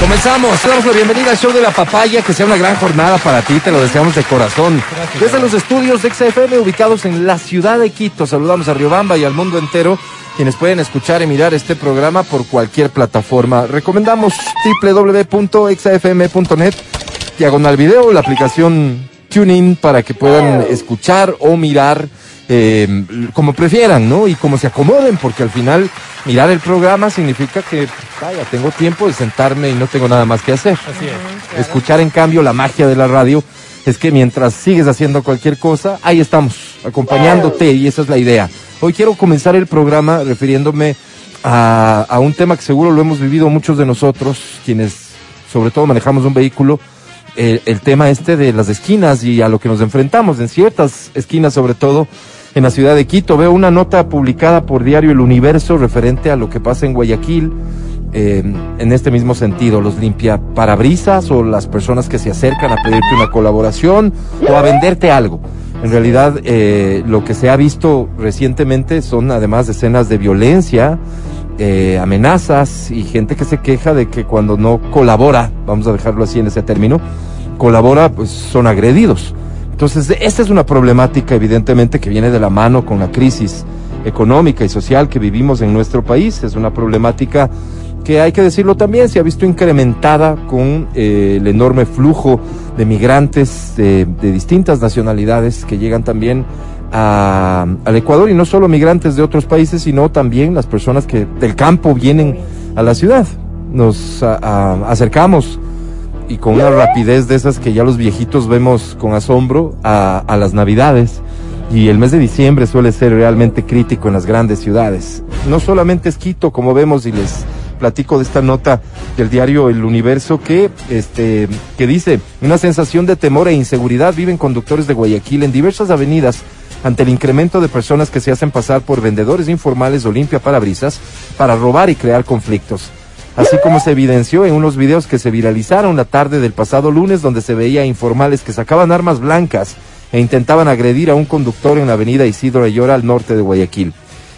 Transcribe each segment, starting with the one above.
Comenzamos, te damos la bienvenida al show de la papaya, que sea una gran jornada para ti, te lo deseamos de corazón. Desde los estudios de XFM ubicados en la ciudad de Quito, saludamos a Riobamba y al mundo entero, quienes pueden escuchar y mirar este programa por cualquier plataforma. Recomendamos www.xfm.net, diagonal video, la aplicación TuneIn para que puedan escuchar o mirar eh, como prefieran, ¿no? Y como se acomoden, porque al final mirar el programa significa que, vaya, tengo tiempo de sentarme y no tengo nada más que hacer. Así es. Escuchar, en cambio, la magia de la radio es que mientras sigues haciendo cualquier cosa, ahí estamos, acompañándote y esa es la idea. Hoy quiero comenzar el programa refiriéndome a, a un tema que seguro lo hemos vivido muchos de nosotros, quienes sobre todo manejamos un vehículo, el, el tema este de las esquinas y a lo que nos enfrentamos en ciertas esquinas sobre todo en la ciudad de Quito. Veo una nota publicada por Diario El Universo referente a lo que pasa en Guayaquil. eh, en este mismo sentido, los limpia parabrisas o las personas que se acercan a pedirte una colaboración o a venderte algo. En realidad, eh, lo que se ha visto recientemente son además escenas de violencia, eh, amenazas y gente que se queja de que cuando no colabora, vamos a dejarlo así en ese término, colabora, pues son agredidos. Entonces, esta es una problemática evidentemente que viene de la mano con la crisis económica y social que vivimos en nuestro país. Es una problemática que hay que decirlo también, se ha visto incrementada con eh, el enorme flujo de migrantes de, de distintas nacionalidades que llegan también a- al Ecuador y no solo migrantes de otros países, sino también las personas que del campo vienen a la ciudad. Nos a- acercamos y con una rapidez de esas que ya los viejitos vemos con asombro a, las navidades. Y el mes de diciembre suele ser realmente crítico en las grandes ciudades. No solamente es Quito, como vemos y les platico de esta nota del diario El Universo que, este, que dice, una sensación de temor e inseguridad viven conductores de Guayaquil en diversas avenidas ante el incremento de personas que se hacen pasar por vendedores informales o limpia parabrisas para robar y crear conflictos así como se evidenció en unos videos que se viralizaron la tarde del pasado lunes donde se veía informales que sacaban armas blancas e intentaban agredir a un conductor en la avenida Isidro Ayora al norte de Guayaquil.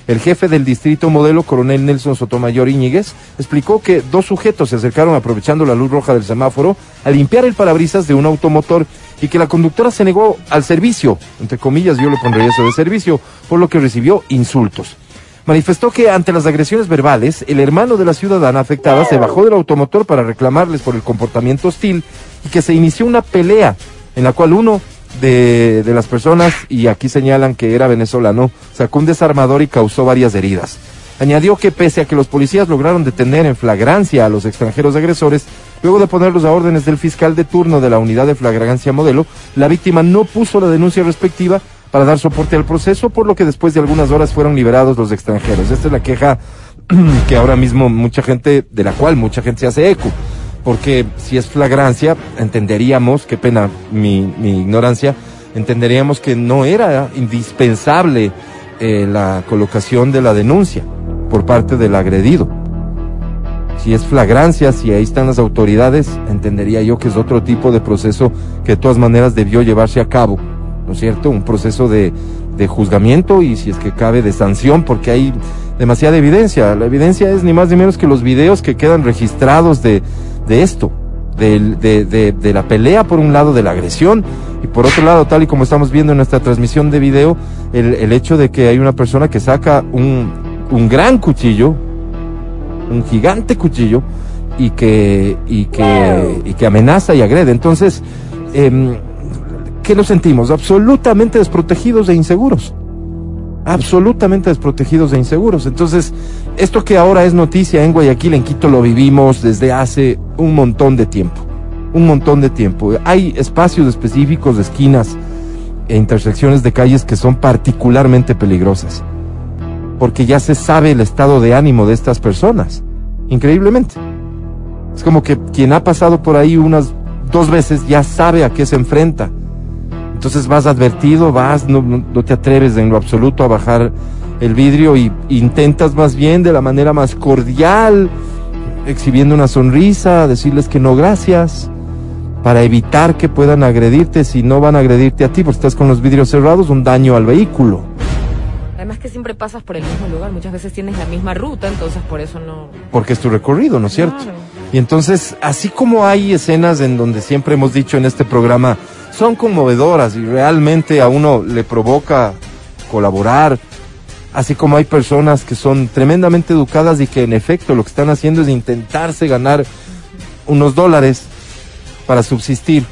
El jefe del distrito modelo, coronel Nelson Sotomayor Íñiguez, explicó que dos sujetos se acercaron aprovechando la luz roja del semáforo a limpiar el parabrisas de un automotor y que la conductora se negó al servicio, entre comillas yo le pondría eso de servicio, por lo que recibió insultos. Manifestó que ante las agresiones verbales, el hermano de la ciudadana afectada se bajó del automotor para reclamarles por el comportamiento hostil y que se inició una pelea en la cual uno de, de las personas, y aquí señalan que era venezolano, sacó un desarmador y causó varias heridas. Añadió que pese a que los policías lograron detener en flagrancia a los extranjeros agresores, luego de ponerlos a órdenes del fiscal de turno de la unidad de flagrancia modelo, la víctima no puso la denuncia respectiva para dar soporte al proceso, por lo que después de algunas horas fueron liberados los extranjeros. Esta es la queja que ahora mismo mucha gente, de la cual mucha gente se hace eco. Porque si es flagrancia, entenderíamos, qué pena mi, mi ignorancia, entenderíamos que no era indispensable eh, la colocación de la denuncia por parte del agredido. Si es flagrancia, si ahí están las autoridades, entendería yo que es otro tipo de proceso que de todas maneras debió llevarse a cabo, ¿no es cierto? Un proceso de, de juzgamiento y si es que cabe de sanción, porque hay demasiada evidencia. La evidencia es ni más ni menos que los videos que quedan registrados de, de esto, de, de, de la pelea por un lado de la agresión y por otro lado, tal y como estamos viendo en nuestra transmisión de video, el, el hecho de que hay una persona que saca un, un gran cuchillo, un gigante cuchillo y que, y que, y que amenaza y agrede. Entonces, em, ¿qué nos sentimos? Absolutamente desprotegidos e inseguros. Absolutamente desprotegidos e inseguros. Entonces, esto que ahora es noticia en Guayaquil, en Quito, lo vivimos desde hace un montón de tiempo. Un montón de tiempo. Hay espacios específicos esquinas e intersecciones de calles que son particularmente peligrosas porque ya se sabe el estado de ánimo de estas personas. Increíblemente. Es como que quien ha pasado por ahí unas dos veces ya sabe a qué se enfrenta. Entonces vas advertido, vas, no, no- te atreves en lo absoluto a bajar el vidrio y intentas más bien de la manera más cordial exhibiendo una sonrisa, decirles que no gracias, para evitar que puedan agredirte si no van a agredirte a ti porque estás con los vidrios cerrados, un daño al vehículo. Además que siempre pasas por el mismo lugar, muchas veces tienes la misma ruta, entonces por eso no... Porque es tu recorrido, ¿no es cierto? Claro. Y entonces, así como hay escenas en donde siempre hemos dicho en este programa, son conmovedoras y realmente a uno le provoca colaborar, así como hay personas que son tremendamente educadas y que en efecto lo que están haciendo es intentarse ganar unos dólares para subsistir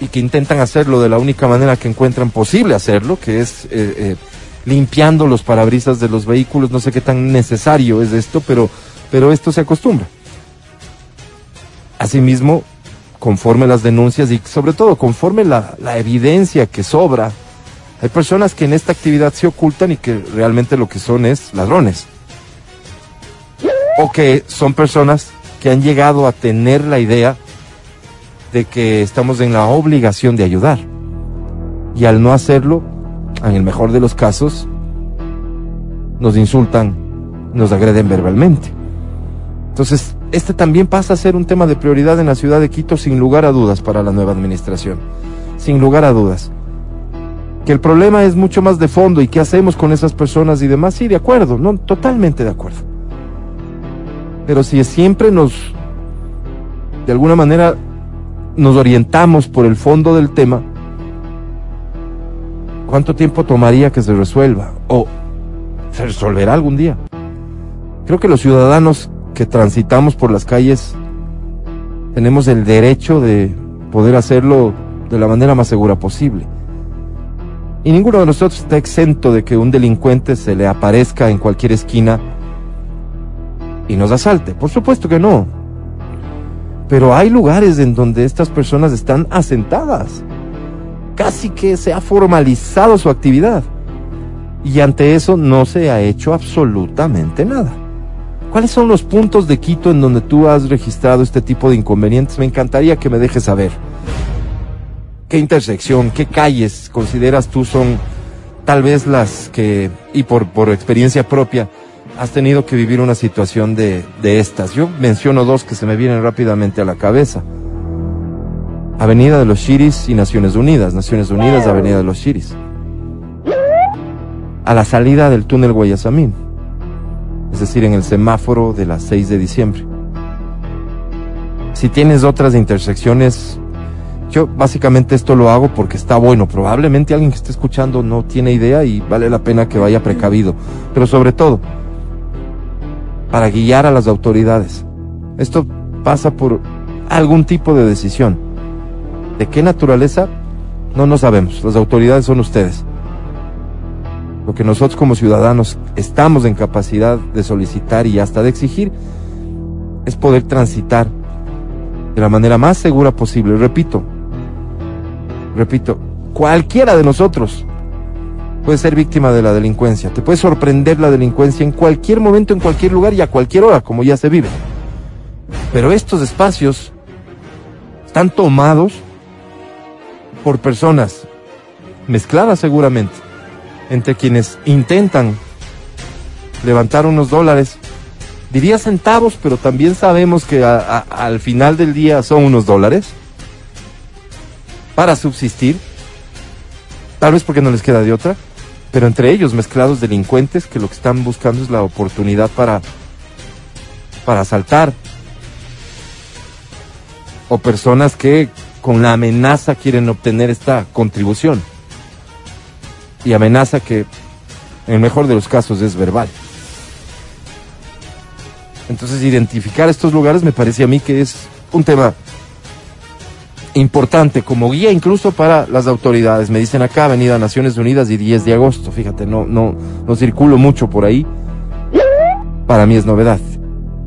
y que intentan hacerlo de la única manera que encuentran posible hacerlo, que es eh, eh, limpiando los parabrisas de los vehículos. No sé qué tan necesario es esto, pero, pero esto se acostumbra. Asimismo, conforme las denuncias y sobre todo conforme la, la evidencia que sobra, hay personas que en esta actividad se ocultan y que realmente lo que son es ladrones. O que son personas que han llegado a tener la idea de que estamos en la obligación de ayudar. Y al no hacerlo, en el mejor de los casos, nos insultan, nos agreden verbalmente. Entonces, este también pasa a ser un tema de prioridad en la ciudad de Quito sin lugar a dudas para la nueva administración. Sin lugar a dudas. Que el problema es mucho más de fondo y qué hacemos con esas personas y demás, sí, de acuerdo, no, totalmente de acuerdo. Pero si siempre nos, de alguna manera, nos orientamos por el fondo del tema, ¿cuánto tiempo tomaría que se resuelva? ¿O se resolverá algún día? Creo que los ciudadanos que transitamos por las calles tenemos el derecho de poder hacerlo de la manera más segura posible. Y ninguno de nosotros está exento de que un delincuente se le aparezca en cualquier esquina y nos asalte. Por supuesto que no. Pero hay lugares en donde estas personas están asentadas. Casi que se ha formalizado su actividad. Y ante eso no se ha hecho absolutamente nada. ¿Cuáles son los puntos de Quito en donde tú has registrado este tipo de inconvenientes? Me encantaría que me dejes saber. ¿Qué intersección, qué calles consideras tú son tal vez las que, y por, experiencia propia, has tenido que vivir una situación de, de estas? Yo menciono dos que se me vienen rápidamente a la cabeza. Avenida de los Chiris y Naciones Unidas. Naciones Unidas, Avenida de los Chiris. A la salida del túnel Guayasamín. Es decir, en el semáforo de las 6 de diciembre. Si tienes otras intersecciones, yo básicamente esto lo hago porque está bueno. Probablemente alguien que esté escuchando no tiene idea y vale la pena que vaya precavido. Pero sobre todo, para guiar a las autoridades. Esto pasa por algún tipo de decisión. ¿De qué naturaleza? No lo sabemos. Las autoridades son ustedes. Lo que nosotros como ciudadanos estamos en capacidad de solicitar y hasta de exigir es poder transitar de la manera más segura posible. Repito, repito, cualquiera de nosotros puede ser víctima de la delincuencia. Te puede sorprender la delincuencia en cualquier momento, en cualquier lugar y a cualquier hora, como ya se vive. Pero estos espacios están tomados por personas mezcladas seguramente entre quienes intentan levantar unos dólares, diría centavos, pero también sabemos que a- al final del día son unos dólares para subsistir, tal vez porque no les queda de otra, pero entre ellos mezclados delincuentes que lo que están buscando es la oportunidad para para asaltar. O personas que con la amenaza quieren obtener esta contribución y amenaza que en el mejor de los casos es verbal. Entonces identificar estos lugares me parece a mí que es un tema importante como guía incluso para las autoridades. Me dicen acá Avenida Naciones Unidas y 10 de agosto. Fíjate, no, no, no circulo mucho por ahí. Para mí es novedad.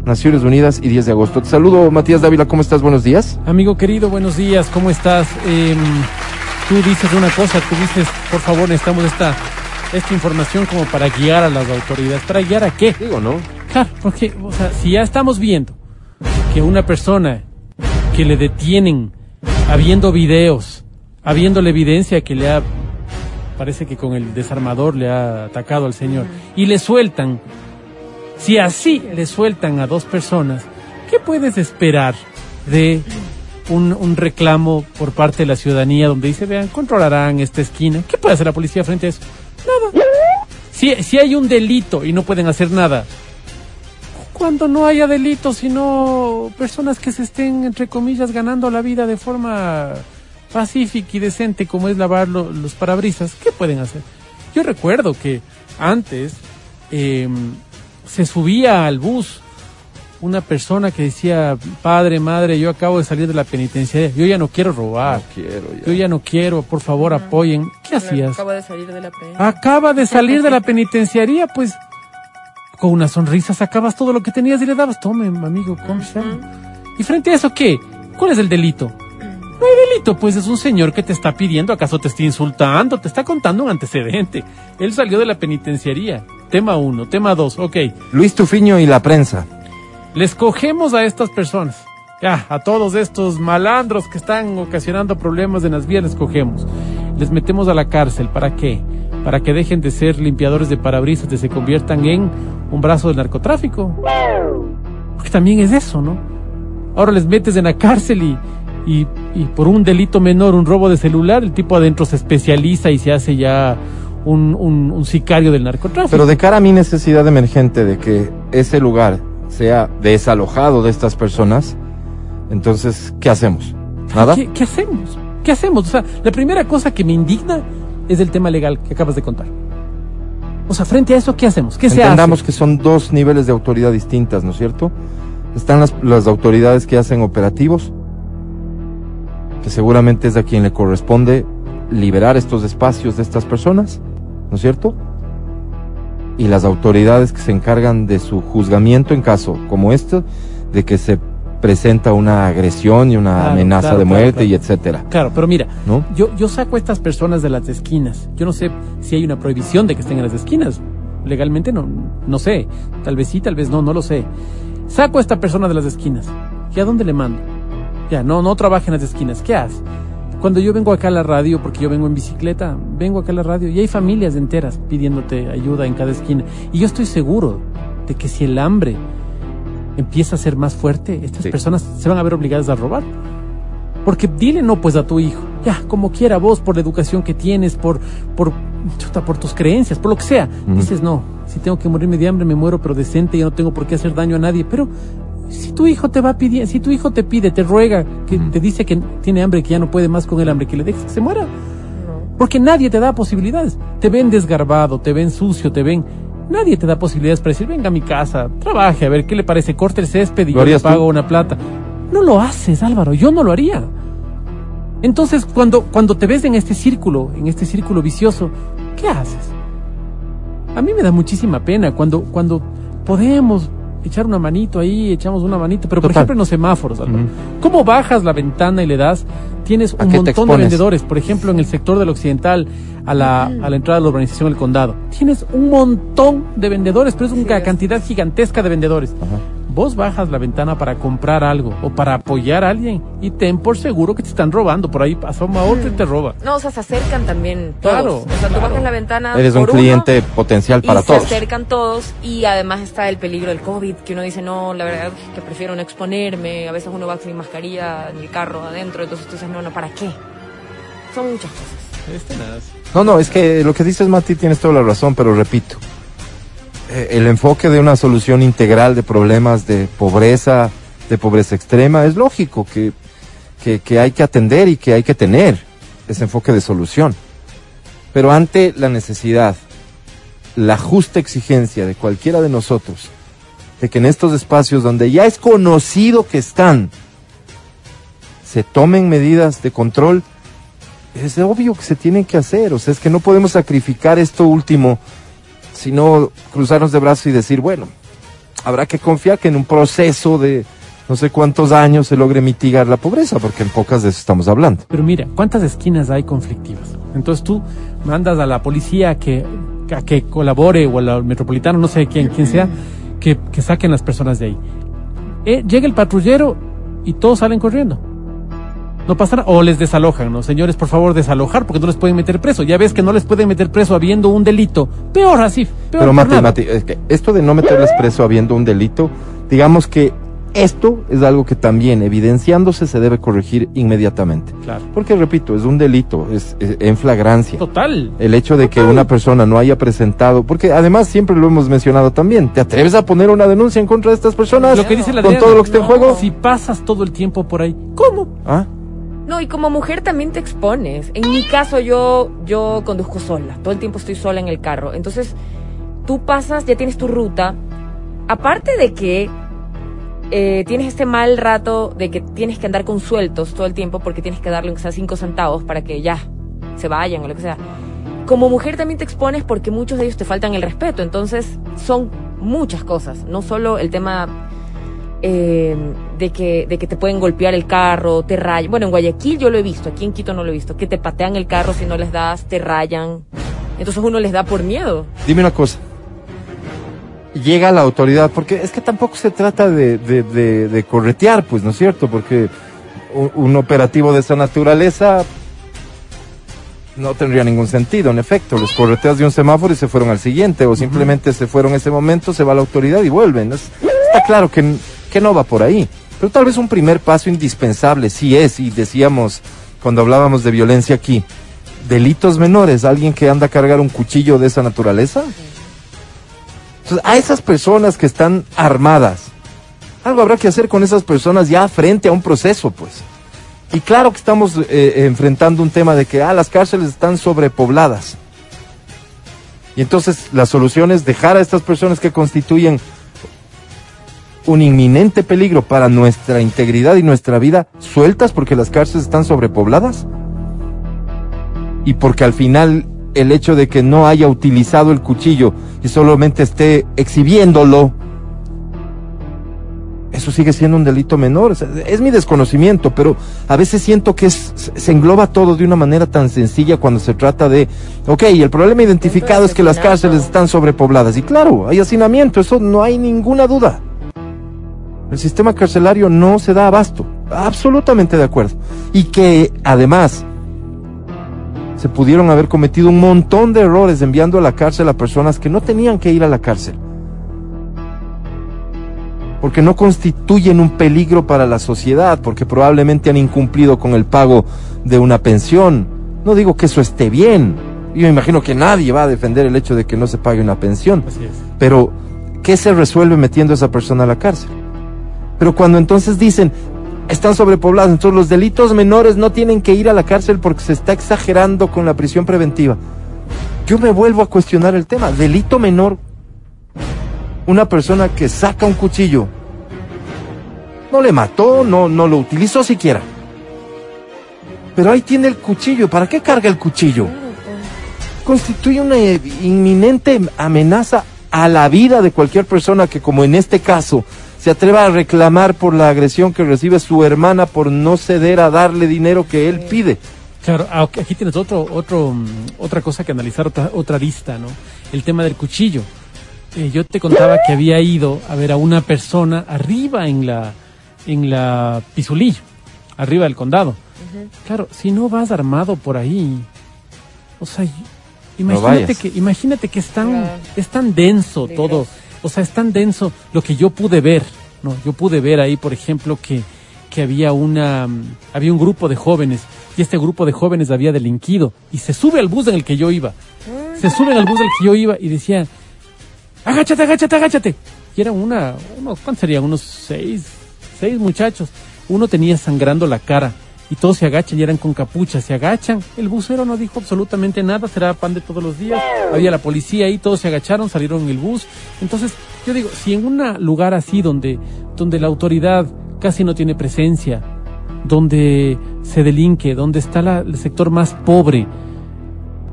Naciones Unidas y 10 de agosto. Te saludo, Matías Dávila, ¿cómo estás? Buenos días. Amigo querido, buenos días, ¿cómo estás? Em, tú dices una cosa, tú dices, por favor, necesitamos esta, esta información como para guiar a las autoridades. ¿Para guiar a qué? Digo, ¿no? Claro, porque, o sea, si ya estamos viendo que una persona que le detienen, habiendo videos, habiendo la evidencia que le ha, parece que con el desarmador le ha atacado al señor, y le sueltan, si así le sueltan a dos personas ¿qué puedes esperar de un, reclamo por parte de la ciudadanía donde dice, vean, controlarán esta esquina? ¿Qué puede hacer la policía frente a eso? Nada. Si, si hay un delito y no pueden hacer nada, cuando no haya delitos, sino personas que se estén, entre comillas, ganando la vida de forma pacífica y decente, como es lavar lo- los parabrisas, ¿qué pueden hacer? Yo recuerdo que antes eh, se subía al bus una persona que decía, padre, madre, yo acabo de salir de la penitenciaria, yo ya no quiero robar, No quiero ya. yo ya no quiero, por favor apoyen. ¿Qué hacías? Acabo de salir de la pre. Acaba de salir de la penitenciaría, pues con una sonrisa sacabas todo lo que tenías y le dabas, tome, amigo, cómprese algo". Y frente a eso, ¿qué? ¿Cuál es el delito? No hay delito, pues es un señor que te está pidiendo, acaso te está insultando, te está contando un antecedente. Él salió de la penitenciaría. Tema uno, tema dos, ok. Luis Tufiño y la prensa. Les cogemos a estas personas. Ya, a todos estos malandros que están ocasionando problemas en las vías les cogemos. Les metemos a la cárcel. ¿Para qué? Para que dejen de ser limpiadores de parabrisas y se conviertan en un brazo del narcotráfico. Porque también es eso, ¿no? Ahora les metes en la cárcel y, y, y por un delito menor, un robo de celular, el tipo adentro se especializa y se hace ya un, un, un sicario del narcotráfico. Pero de cara a mi necesidad emergente de que ese lugar sea desalojado de estas personas, entonces, ¿qué hacemos? ¿Nada? ¿Qué, qué hacemos? ¿Qué hacemos? O sea, la primera cosa que me indigna es el tema legal que acabas de contar. O sea, frente a eso, ¿qué hacemos? ¿Qué se Entendamos que son dos niveles de autoridad distintas, ¿no es cierto? Están las, las autoridades que hacen operativos, que seguramente es a quien le corresponde liberar estos espacios de estas personas, ¿no es cierto? Y las autoridades que se encargan de su juzgamiento en caso como este, de que se presenta una agresión y una Claro, amenaza claro, de muerte claro. y etcétera, Claro, pero mira, ¿no? yo, yo saco a estas personas de las esquinas. Yo no sé si hay una prohibición de que estén en las esquinas. Legalmente no, no sé. Tal vez sí, tal vez no, no lo sé. Saco a esta persona de las esquinas. ¿Y a dónde le mando? Ya, no, no trabaja en las esquinas. ¿Qué hace? Cuando yo vengo acá a la radio, porque yo vengo en bicicleta, vengo acá a la radio y hay familias enteras pidiéndote ayuda en cada esquina. Y yo estoy seguro de que si el hambre empieza a ser más fuerte, estas Sí. personas se van a ver obligadas a robar. Porque dile no pues a tu hijo, ya, como quiera vos, por la educación que tienes, por, por, chuta, por tus creencias, por lo que sea. Dices, no, si tengo que morirme de hambre, me muero, pero decente, yo no tengo por qué hacer daño a nadie. Pero si tu hijo te va pidiendo, si tu hijo te pide, te ruega, que te dice que tiene hambre, que ya no puede más con el hambre, que le dejes que se muera. Porque nadie te da posibilidades. Te ven desgarbado, te ven sucio, te ven... Nadie te da posibilidades para decir, venga a mi casa, trabaje, a ver qué le parece, corte el césped y ¿Lo yo le tú? pago una plata. No lo haces, Álvaro, yo no lo haría. Entonces, cuando, cuando te ves en este círculo, en este círculo vicioso, ¿qué haces? A mí me da muchísima pena cuando, cuando podemos echar una manito ahí, echamos una manito, pero por ejemplo en los semáforos. ¿Cómo bajas la ventana y le das? Tienes ¿A un montón de vendedores, por ejemplo en el sector del occidental, a la, a la entrada de la urbanización del condado. Tienes un montón de vendedores, pero es una Sí, es. cantidad gigantesca de vendedores. Ajá. Vos bajas la ventana para comprar algo o para apoyar a alguien y ten por seguro que te están robando. Por ahí asoma otro y te roba. No, o sea, se acercan también todos. Claro, o sea, tú claro. bajas la ventana. Eres un por uno cliente potencial para y todos. se acercan todos y además está el peligro del COVID, que uno dice, no, la verdad que prefiero no exponerme, a veces uno va sin mascarilla en el carro adentro, entonces tú dices, no, no, ¿para qué? Son muchas cosas. Este nada. No, no, es que lo que dices, Mati, tienes toda la razón, pero repito, el enfoque de una solución integral de problemas de pobreza, de pobreza extrema, es lógico que, que, que hay que atender y que hay que tener ese enfoque de solución. Pero ante la necesidad, la justa exigencia de cualquiera de nosotros, de que en estos espacios donde ya es conocido que están, se tomen medidas de control, es obvio que se tienen que hacer. O sea, es que no podemos sacrificar esto último, sino cruzarnos de brazos y decir, bueno, habrá que confiar que en un proceso de no sé cuántos años se logre mitigar la pobreza, porque en pocas de eso estamos hablando. Pero mira, ¿cuántas esquinas hay conflictivas? Entonces tú mandas a la policía que, que colabore o al metropolitano, no sé quién, quién sea, que, que saquen las personas de ahí. Eh, llega el patrullero y todos salen corriendo. No pasa nada. O les desalojan, ¿no? Señores, por favor, desalojar porque no les pueden meter preso. Ya ves que no les pueden meter preso habiendo un delito. Peor así. Peor Pero Mati. Mati, es que esto de no meterles preso habiendo un delito, digamos que Esto es algo que también, evidenciándose, se debe corregir inmediatamente. Claro. Porque, repito, es un delito, es, es en flagrancia. Total. El hecho de que una persona no haya presentado, porque además siempre lo hemos mencionado también, ¿te atreves a poner una denuncia en contra de estas personas? Lo que dice la con todo lo que está en juego. Si pasas todo el tiempo por ahí, ¿cómo? ¿Ah? No, y como mujer también te expones. En mi caso, yo, yo conduzco sola. Todo el tiempo estoy sola en el carro. Entonces, tú pasas, ya tienes tu ruta. Aparte de que eh, tienes este mal rato de que tienes que andar con sueltos todo el tiempo porque tienes que darle aunque sea cinco centavos para que ya se vayan o lo que sea. Como mujer también te expones porque muchos de ellos te faltan el respeto. Entonces, son muchas cosas. No solo el tema eh, de, que, de que te pueden golpear el carro, te rayan. Bueno, en Guayaquil yo lo he visto, aquí en Quito no lo he visto. Que te patean el carro si no les das, te rayan. Entonces uno les da por miedo. Dime una cosa. Llega la autoridad, porque es que tampoco se trata de, de, corretear, pues, ¿no es cierto? Porque un, operativo de esa naturaleza no tendría ningún sentido, en efecto. Los correteas de un semáforo y se fueron al siguiente, o simplemente se fueron ese momento, se va la autoridad y vuelven. Es- está claro que, que no va por ahí. Pero tal vez un primer paso indispensable sí es, y decíamos cuando hablábamos de violencia aquí, delitos menores, alguien que anda a cargar un cuchillo de esa naturaleza. Entonces, a esas personas que están armadas, algo habrá que hacer con esas personas ya frente a un proceso, pues. Y claro que estamos eh, enfrentando un tema de que ah, las cárceles están sobrepobladas. Y entonces la solución es dejar a estas personas que constituyen un inminente peligro para nuestra integridad y nuestra vida sueltas porque las cárceles están sobrepobladas. Y porque al final el hecho de que no haya utilizado el cuchillo y solamente esté exhibiéndolo, eso sigue siendo un delito menor. O sea, Es mi desconocimiento, pero a veces siento que es- se engloba todo de una manera tan sencilla cuando se trata de, ok, el problema identificado es que las cárceles están sobrepobladas. Y claro, hay hacinamiento, eso no hay ninguna duda. El sistema carcelario no se da abasto. Absolutamente de acuerdo. Y que además se pudieron haber cometido un montón de errores enviando a la cárcel a personas que no tenían que ir a la cárcel. Porque no constituyen un peligro para la sociedad, porque probablemente han incumplido con el pago de una pensión. No digo que eso esté bien. Yo me imagino que nadie va a defender el hecho de que no se pague una pensión. Así es. Pero, ¿qué se resuelve metiendo a esa persona a la cárcel? Pero cuando entonces dicen, están sobrepoblados, entonces los delitos menores no tienen que ir a la cárcel porque se está exagerando con la prisión preventiva. Yo me vuelvo a cuestionar el tema. Delito menor, una persona que saca un cuchillo, no le mató, no, no lo utilizó siquiera. Pero ahí tiene el cuchillo. ¿Para qué carga el cuchillo? constituye una inminente amenaza a la vida de cualquier persona que, como en este caso, se atreva a reclamar por la agresión que recibe su hermana por no ceder a darle dinero que él pide. Claro, ah, aquí tienes otro, otro, mm, otra cosa que analizar, otra, otra lista, ¿no? El tema del cuchillo. Eh, yo te contaba que había ido a ver a una persona arriba en la, en la Pisulillo, arriba del condado. Claro, si no vas armado por ahí, o sea, imagínate que, imagínate que es tan, es tan denso todo. O sea, es tan denso lo que yo pude ver, ¿no? Yo pude ver ahí, por ejemplo, que, que había una, mm, había un grupo de jóvenes y este grupo de jóvenes había delinquido y se sube al bus en el que yo iba. Se suben al bus del que yo iba y decían, agáchate, agáchate, agáchate. Y eran una, unos, ¿cuántos serían? Unos seis, seis muchachos. Uno tenía sangrando la cara y todos se agachan y eran con capucha, se agachan. El busero no dijo absolutamente nada, será pan de todos los días. Había la policía ahí, todos se agacharon, salieron en el bus. Entonces, yo digo, si en un lugar así donde, donde la autoridad casi no tiene presencia, donde se delinque, donde está la- el sector más pobre,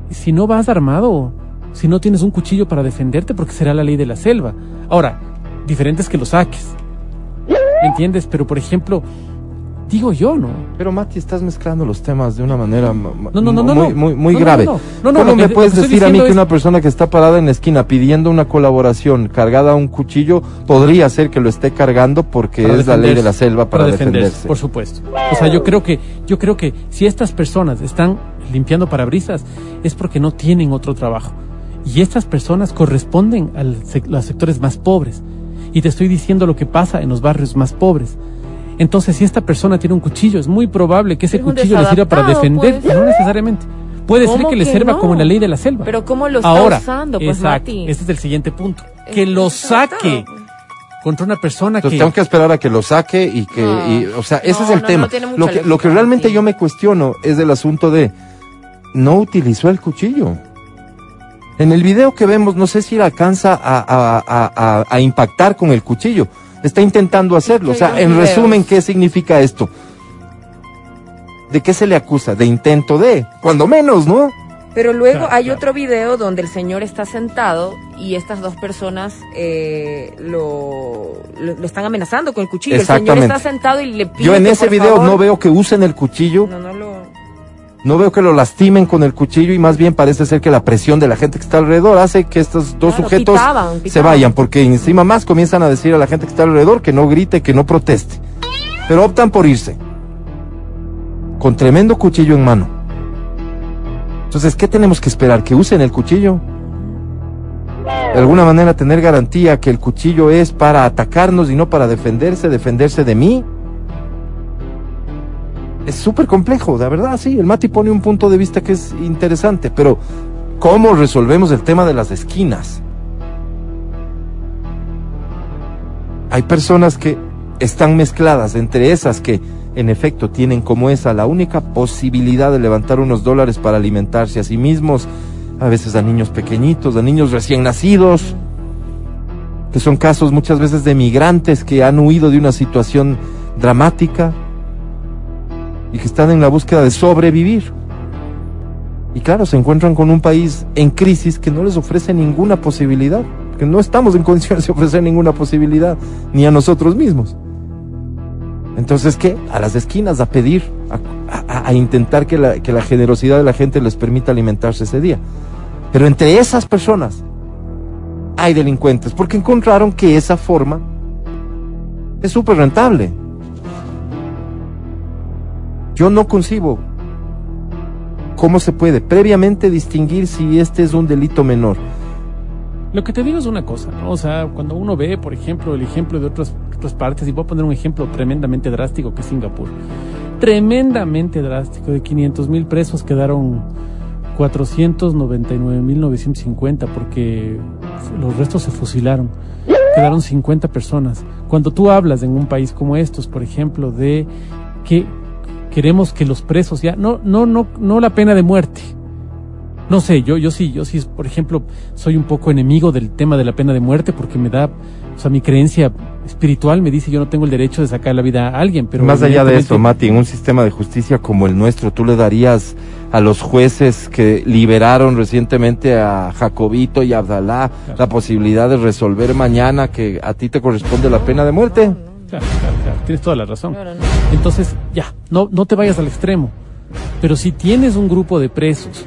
si no vas armado, si no tienes un cuchillo para defenderte, porque será la ley de la selva. Ahora, diferente es que lo saques. ¿Me entiendes? Pero, por ejemplo, digo yo, ¿no? Pero Mati, estás mezclando los temas de una manera ma- ma- No, no, no, muy, grave. ¿Cómo me puedes decir a mí diciendo que es- una persona que está parada en la esquina pidiendo una colaboración cargada a un cuchillo podría ser que lo esté cargando porque para es la ley de la defenderse, selva para, defenderse? Por supuesto. O sea, yo creo que, yo creo que si estas personas están limpiando parabrisas es porque no tienen otro trabajo. Y estas personas corresponden sec- los sectores más pobres. y te estoy diciendo lo que pasa en los barrios más pobres. Entonces, si esta persona tiene un cuchillo, es muy probable que ese Es cuchillo le sirva para defender, pues. no necesariamente. Puede ser ¿Cómo que le sirva no? como en la ley de la selva. Pero ¿cómo lo está Ahora, usando, pues, exacto, Mati? ese es el siguiente punto. Que lo saque contra una persona Entonces que... tengo que esperar a que lo saque y que, No. y, o sea, ese No, es el no, tema. lo que, lo que realmente yo me cuestiono es el asunto de no utilizó el cuchillo. En el video que vemos, no sé si alcanza a, a- a- a- a impactar con el cuchillo. Está intentando hacerlo. O sea, en resumen, ¿qué significa esto? ¿De qué se le acusa? De intento de, cuando menos, ¿no? Pero luego Claro, hay claro. otro video donde el señor está sentado y estas dos personas eh, lo, lo, lo están amenazando con el cuchillo. El señor está sentado y le pide Yo en ese por video favor- no veo que usen el cuchillo. No, no lo... No veo que lo lastimen con el cuchillo y más bien parece ser que la presión de la gente que está alrededor hace que estos dos Claro, sujetos pitaban, se vayan, porque encima más comienzan a decir a la gente que está alrededor que no grite, que no proteste. Pero optan por irse. Con tremendo cuchillo en mano. Entonces, ¿qué tenemos que esperar? ¿Que usen el cuchillo? De alguna manera tener garantía que el cuchillo es para atacarnos y no para defenderse, defenderse de mí. Es súper complejo, de verdad, sí. El Mati pone un punto de vista que es interesante, pero ¿cómo resolvemos el tema de las esquinas? Hay personas que están mezcladas entre esas que en efecto tienen como esa la única posibilidad de levantar unos dólares para alimentarse a sí mismos, a veces a niños pequeñitos, a niños recién nacidos, que son casos muchas veces de migrantes que han huido de una situación dramática y que están en la búsqueda de sobrevivir. Y claro, se encuentran con un país en crisis que no les ofrece ninguna posibilidad, que no estamos en condiciones de ofrecer ninguna posibilidad, ni a nosotros mismos. Entonces, ¿qué? A las esquinas, a pedir, a, intentar que la, que la generosidad de la gente les permita alimentarse ese día. Pero entre esas personas hay delincuentes, porque encontraron que esa forma es súper rentable. Yo no concibo cómo se puede previamente distinguir si este es un delito menor. Lo que te digo es una cosa, ¿no? O sea, cuando uno ve, por ejemplo, el ejemplo de otras, otras partes, y voy a poner un ejemplo tremendamente drástico que es Singapur. Tremendamente drástico, de 500 mil presos quedaron 499.950 porque los restos se fusilaron. Quedaron 50 personas. Cuando tú hablas en un país como estos, por ejemplo, de que queremos que los presos ya, no, no, no, no la pena de muerte, no sé, yo, yo sí, yo sí, por ejemplo, soy un poco enemigo del tema de la pena de muerte porque me da, o sea, mi creencia espiritual me dice yo no tengo el derecho de sacar la vida a alguien, pero Más allá de eso, Mati, en un sistema de justicia como el nuestro, ¿tú le darías a los jueces que liberaron recientemente a Jacobito y Abdalá Claro. la posibilidad de resolver mañana que a ti te corresponde la pena de muerte? Claro, claro, claro, tienes toda la razón. Claro, no. Entonces, ya, no, no te vayas al extremo. Pero si tienes un grupo de presos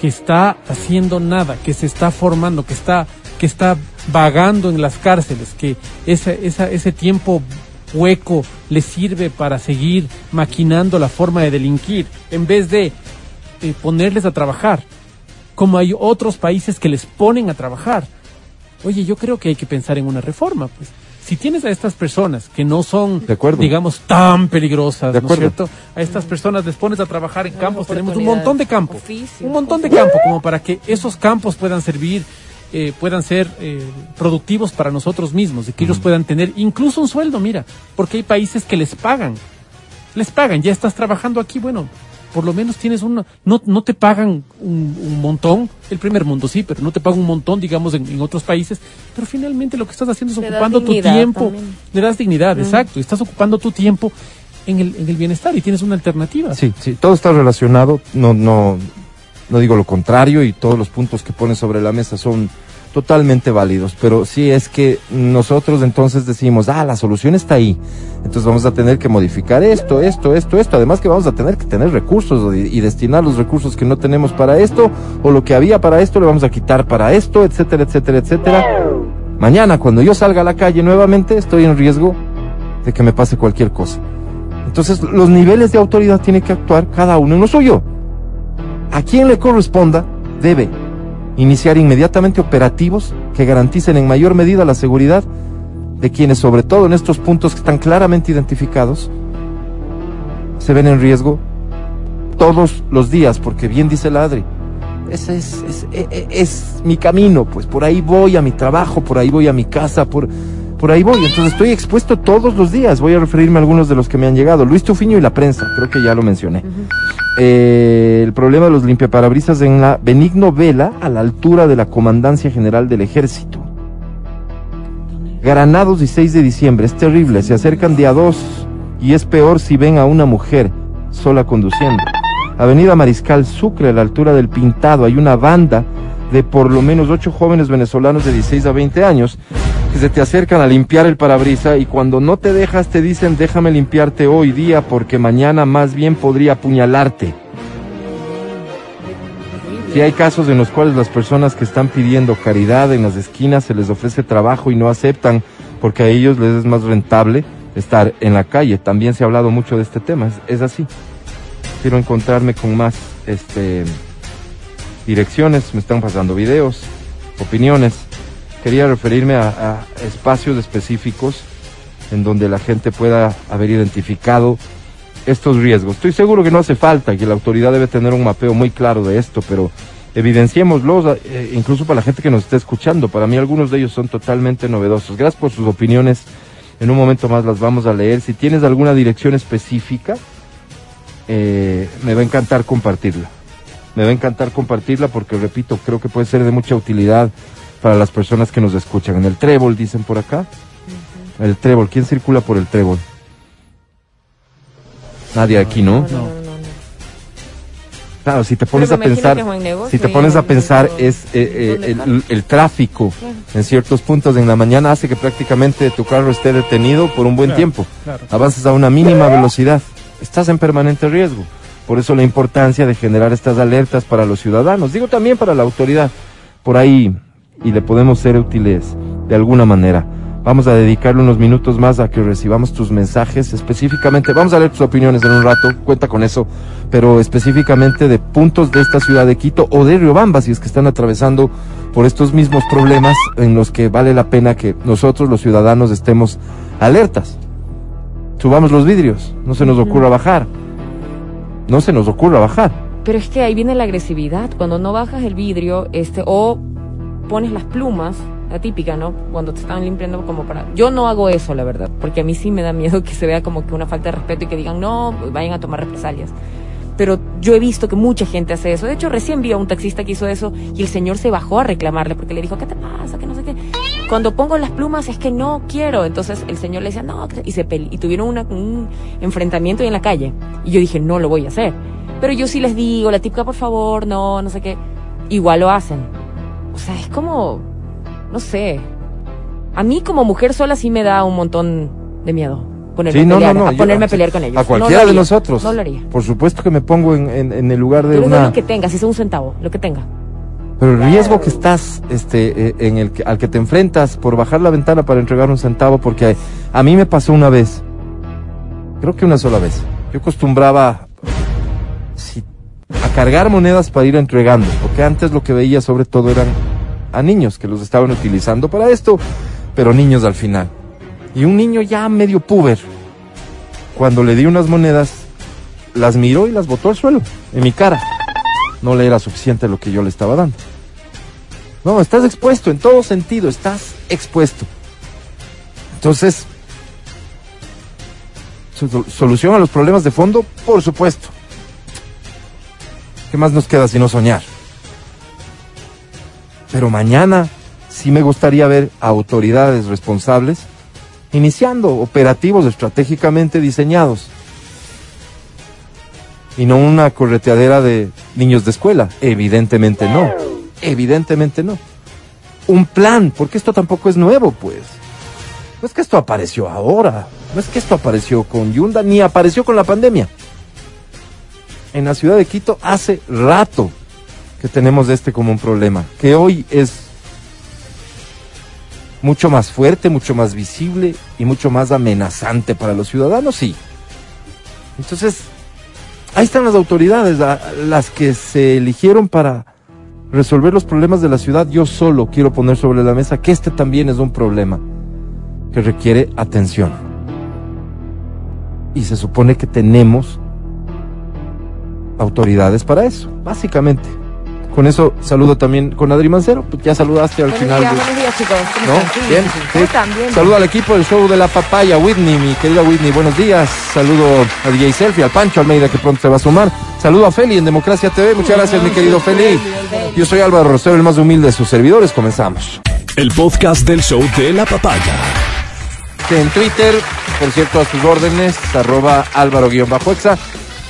que está haciendo nada, que se está formando, que está, que está vagando en las cárceles, que esa, esa, ese tiempo hueco le sirve para seguir maquinando la forma de delinquir, en vez de eh, ponerles a trabajar, como hay otros países que les ponen a trabajar. Oye, yo creo que hay que pensar en una reforma, pues. Si tienes a estas personas que no son, De acuerdo. digamos, tan peligrosas, De ¿no es acuerdo. cierto? A estas personas les pones a trabajar en campos, tenemos un montón de campos, un montón de campos, como para que esos campos puedan servir, eh, puedan ser eh, productivos para nosotros mismos, y que ellos puedan tener incluso un sueldo, mira, porque hay países que les pagan, les pagan, ya estás trabajando aquí, bueno, por lo menos tienes una, no, no te pagan un, un montón, el primer mundo sí, pero no te pagan un montón, digamos, en, en otros países, pero finalmente lo que estás haciendo es Le ocupando tu tiempo, también. le das dignidad, exacto, estás ocupando tu tiempo en el, en el bienestar y tienes una alternativa. Sí, sí, todo está relacionado, no, no, no digo lo contrario y todos los puntos que pones sobre la mesa son totalmente válidos, pero sí es que nosotros entonces decimos, ah, la solución está ahí, entonces vamos a tener que modificar esto, esto, esto, esto, además que vamos a tener que tener recursos y, destinar los recursos que no tenemos para esto, o lo que había para esto le vamos a quitar para esto, etcétera, etcétera, etcétera. Mañana, cuando yo salga a la calle nuevamente, estoy en riesgo de que me pase cualquier cosa. Entonces, los niveles de autoridad tienen que actuar cada uno en lo suyo. A quien le corresponda, debe iniciar inmediatamente operativos que garanticen en mayor medida la seguridad de quienes, sobre todo en estos puntos que están claramente identificados, se ven en riesgo todos los días, porque bien dice el Adri, ese es, es, e- e- es mi camino, pues por ahí voy a mi trabajo, por ahí voy a mi casa, por, por ahí voy. Entonces estoy expuesto todos los días. Voy a referirme a algunos de los que me han llegado. Luis Tufiño y la prensa, creo que ya lo mencioné. Eh, el problema de los limpiaparabrisas en la Benigno Vela, a la altura de la Comandancia General del Ejército. Granados y 6 de diciembre, es terrible, se acercan de a dos y es peor si ven a una mujer sola conduciendo. Avenida Mariscal Sucre, a la altura del Pintado, hay una banda de por lo menos ocho jóvenes venezolanos de 16 a 20 años que se te acercan a limpiar el parabrisa y cuando no te dejas te dicen déjame limpiarte hoy día porque mañana más bien podría apuñalarte. Si hay casos en los cuales las personas que están pidiendo caridad en las esquinas se les ofrece trabajo y no aceptan porque a ellos les es más rentable estar en la calle. También se ha hablado mucho de este tema, es, es así. Quiero encontrarme con más este, direcciones, me están pasando videos, opiniones. Quería referirme a, espacios específicos en donde la gente pueda haber identificado estos riesgos. Estoy seguro que no hace falta, que la autoridad debe tener un mapeo muy claro de esto, pero evidenciémoslos, eh, incluso para la gente que nos está escuchando. Para mí algunos de ellos son totalmente novedosos. Gracias por sus opiniones. En un momento más las vamos a leer. Si tienes alguna dirección específica, eh, me va a encantar compartirla. Me va a encantar compartirla porque, repito, creo que puede ser de mucha utilidad para las personas que nos escuchan. En el trébol, dicen por acá. El trébol, ¿quién circula por el trébol? Nadie aquí, ¿no? No, no, no, no. Claro, si te pones a pensar, si te pones a en- pensar en- es eh, eh, ¿dónde el, el tráfico Claro. en ciertos puntos en la mañana hace que prácticamente tu carro esté detenido por un buen Claro, tiempo. claro. Avanzas a una mínima velocidad, estás en permanente riesgo. Por eso la importancia de generar estas alertas para los ciudadanos, digo también para la autoridad, por ahí y le podemos ser útiles de alguna manera. Vamos a dedicarle unos minutos más a que recibamos tus mensajes específicamente. Vamos a leer tus opiniones en un rato, cuenta con eso, pero específicamente de puntos de esta ciudad de Quito o de Riobamba, si es que están atravesando por estos mismos problemas en los que vale la pena que nosotros los ciudadanos estemos alertas. Subamos los vidrios, no se nos ocurra bajar. No se nos ocurra bajar. Pero es que ahí viene la agresividad. Cuando no bajas el vidrio, este, o pones las plumas, la típica, ¿no? Cuando te están limpiando como para... Yo no hago eso, la verdad, porque a mí sí me da miedo que se vea como que una falta de respeto y que digan, no, vayan a tomar represalias. Pero yo he visto que mucha gente hace eso. De hecho, recién vi a un taxista que hizo eso y el señor se bajó a reclamarle porque le dijo, ¿qué te pasa? Que no sé qué. Cuando pongo las plumas es que no quiero. Entonces el señor le decía, no, y se pele- y tuvieron un enfrentamiento ahí en la calle. Y yo dije, no lo voy a hacer. Pero yo sí les digo, la típica, por favor, no, no sé qué. Igual lo hacen. O sea, es como, no sé. A mí como mujer sola sí me da un montón de miedo. Ponerme, Sí, a, no, pelear, no, no. a yo- ponerme a pelear con ellos. A cualquiera de nosotros. No lo haría. Por supuesto que me pongo en, en- en el lugar de Pero una. lo que tenga, si sea un centavo, lo que tenga. Pero el riesgo que estás, este, eh, en el que, al que te enfrentas por bajar la ventana para entregar un centavo, porque a mí me pasó una vez, creo que una sola vez. Yo acostumbraba si- a cargar monedas para ir entregando, porque antes lo que veía sobre todo eran a niños que los estaban utilizando para esto, pero niños al final. Y un niño ya medio puber, cuando le di unas monedas, las miró y las botó al suelo, en mi cara no le era suficiente lo que yo le estaba dando. No, estás expuesto en todo sentido, estás expuesto. Entonces, so- solución a los problemas de fondo, por supuesto. ¿Qué más nos queda sino soñar? Pero mañana sí me gustaría ver autoridades responsables iniciando operativos estratégicamente diseñados y no una correteadera de niños de escuela. Evidentemente no. Evidentemente no. Un plan, porque esto tampoco es nuevo, pues. No es que esto apareció ahora. No es que esto apareció con Yunda, ni apareció con la pandemia. En la ciudad de Quito hace rato que tenemos este como un problema, que hoy es mucho más fuerte, mucho más visible y mucho más amenazante para los ciudadanos, sí. Entonces, Ahí están las autoridades, las que se eligieron para resolver los problemas de la ciudad. Yo solo quiero poner sobre la mesa que este también es un problema. que requiere atención. Y se supone que tenemos autoridades para eso, básicamente. Con eso saludo también con Adri Mancero, pues ya saludaste al Buenos final. días, de- buenos días, chicos. ¿Cómo ¿No? Sí, Bien, sí, sí. Bien. Saludo al equipo del show de la papaya, Whitney, mi querida Whitney, buenos días. Saludo a DJ Selfie, al Pancho Almeida que pronto se va a sumar. Saludo a Feli en Democracia TV, muchas gracias mi querido Feli. Yo soy Álvaro Rosero, el más humilde de sus servidores, comenzamos. El podcast del show de la papaya. Que en Twitter, por cierto, a sus órdenes, arroba álvaro-exa.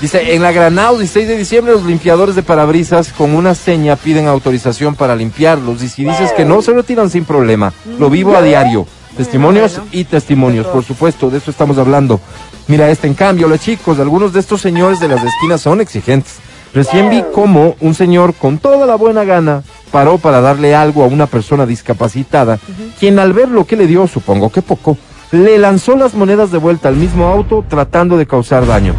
Dice, en la Granado, 16 de diciembre, los limpiadores de parabrisas con una seña piden autorización para limpiarlos. Y si dices que no, se retiran sin problema. Lo vivo a diario. Testimonios bueno. y testimonios, por supuesto, de eso estamos hablando. Mira, este en cambio, los chicos, algunos de estos señores de las esquinas son exigentes. Recién vi cómo un señor con toda la buena gana paró para darle algo a una persona discapacitada, quien al ver lo que le dio, supongo que poco, le lanzó las monedas de vuelta al mismo auto tratando de causar daño.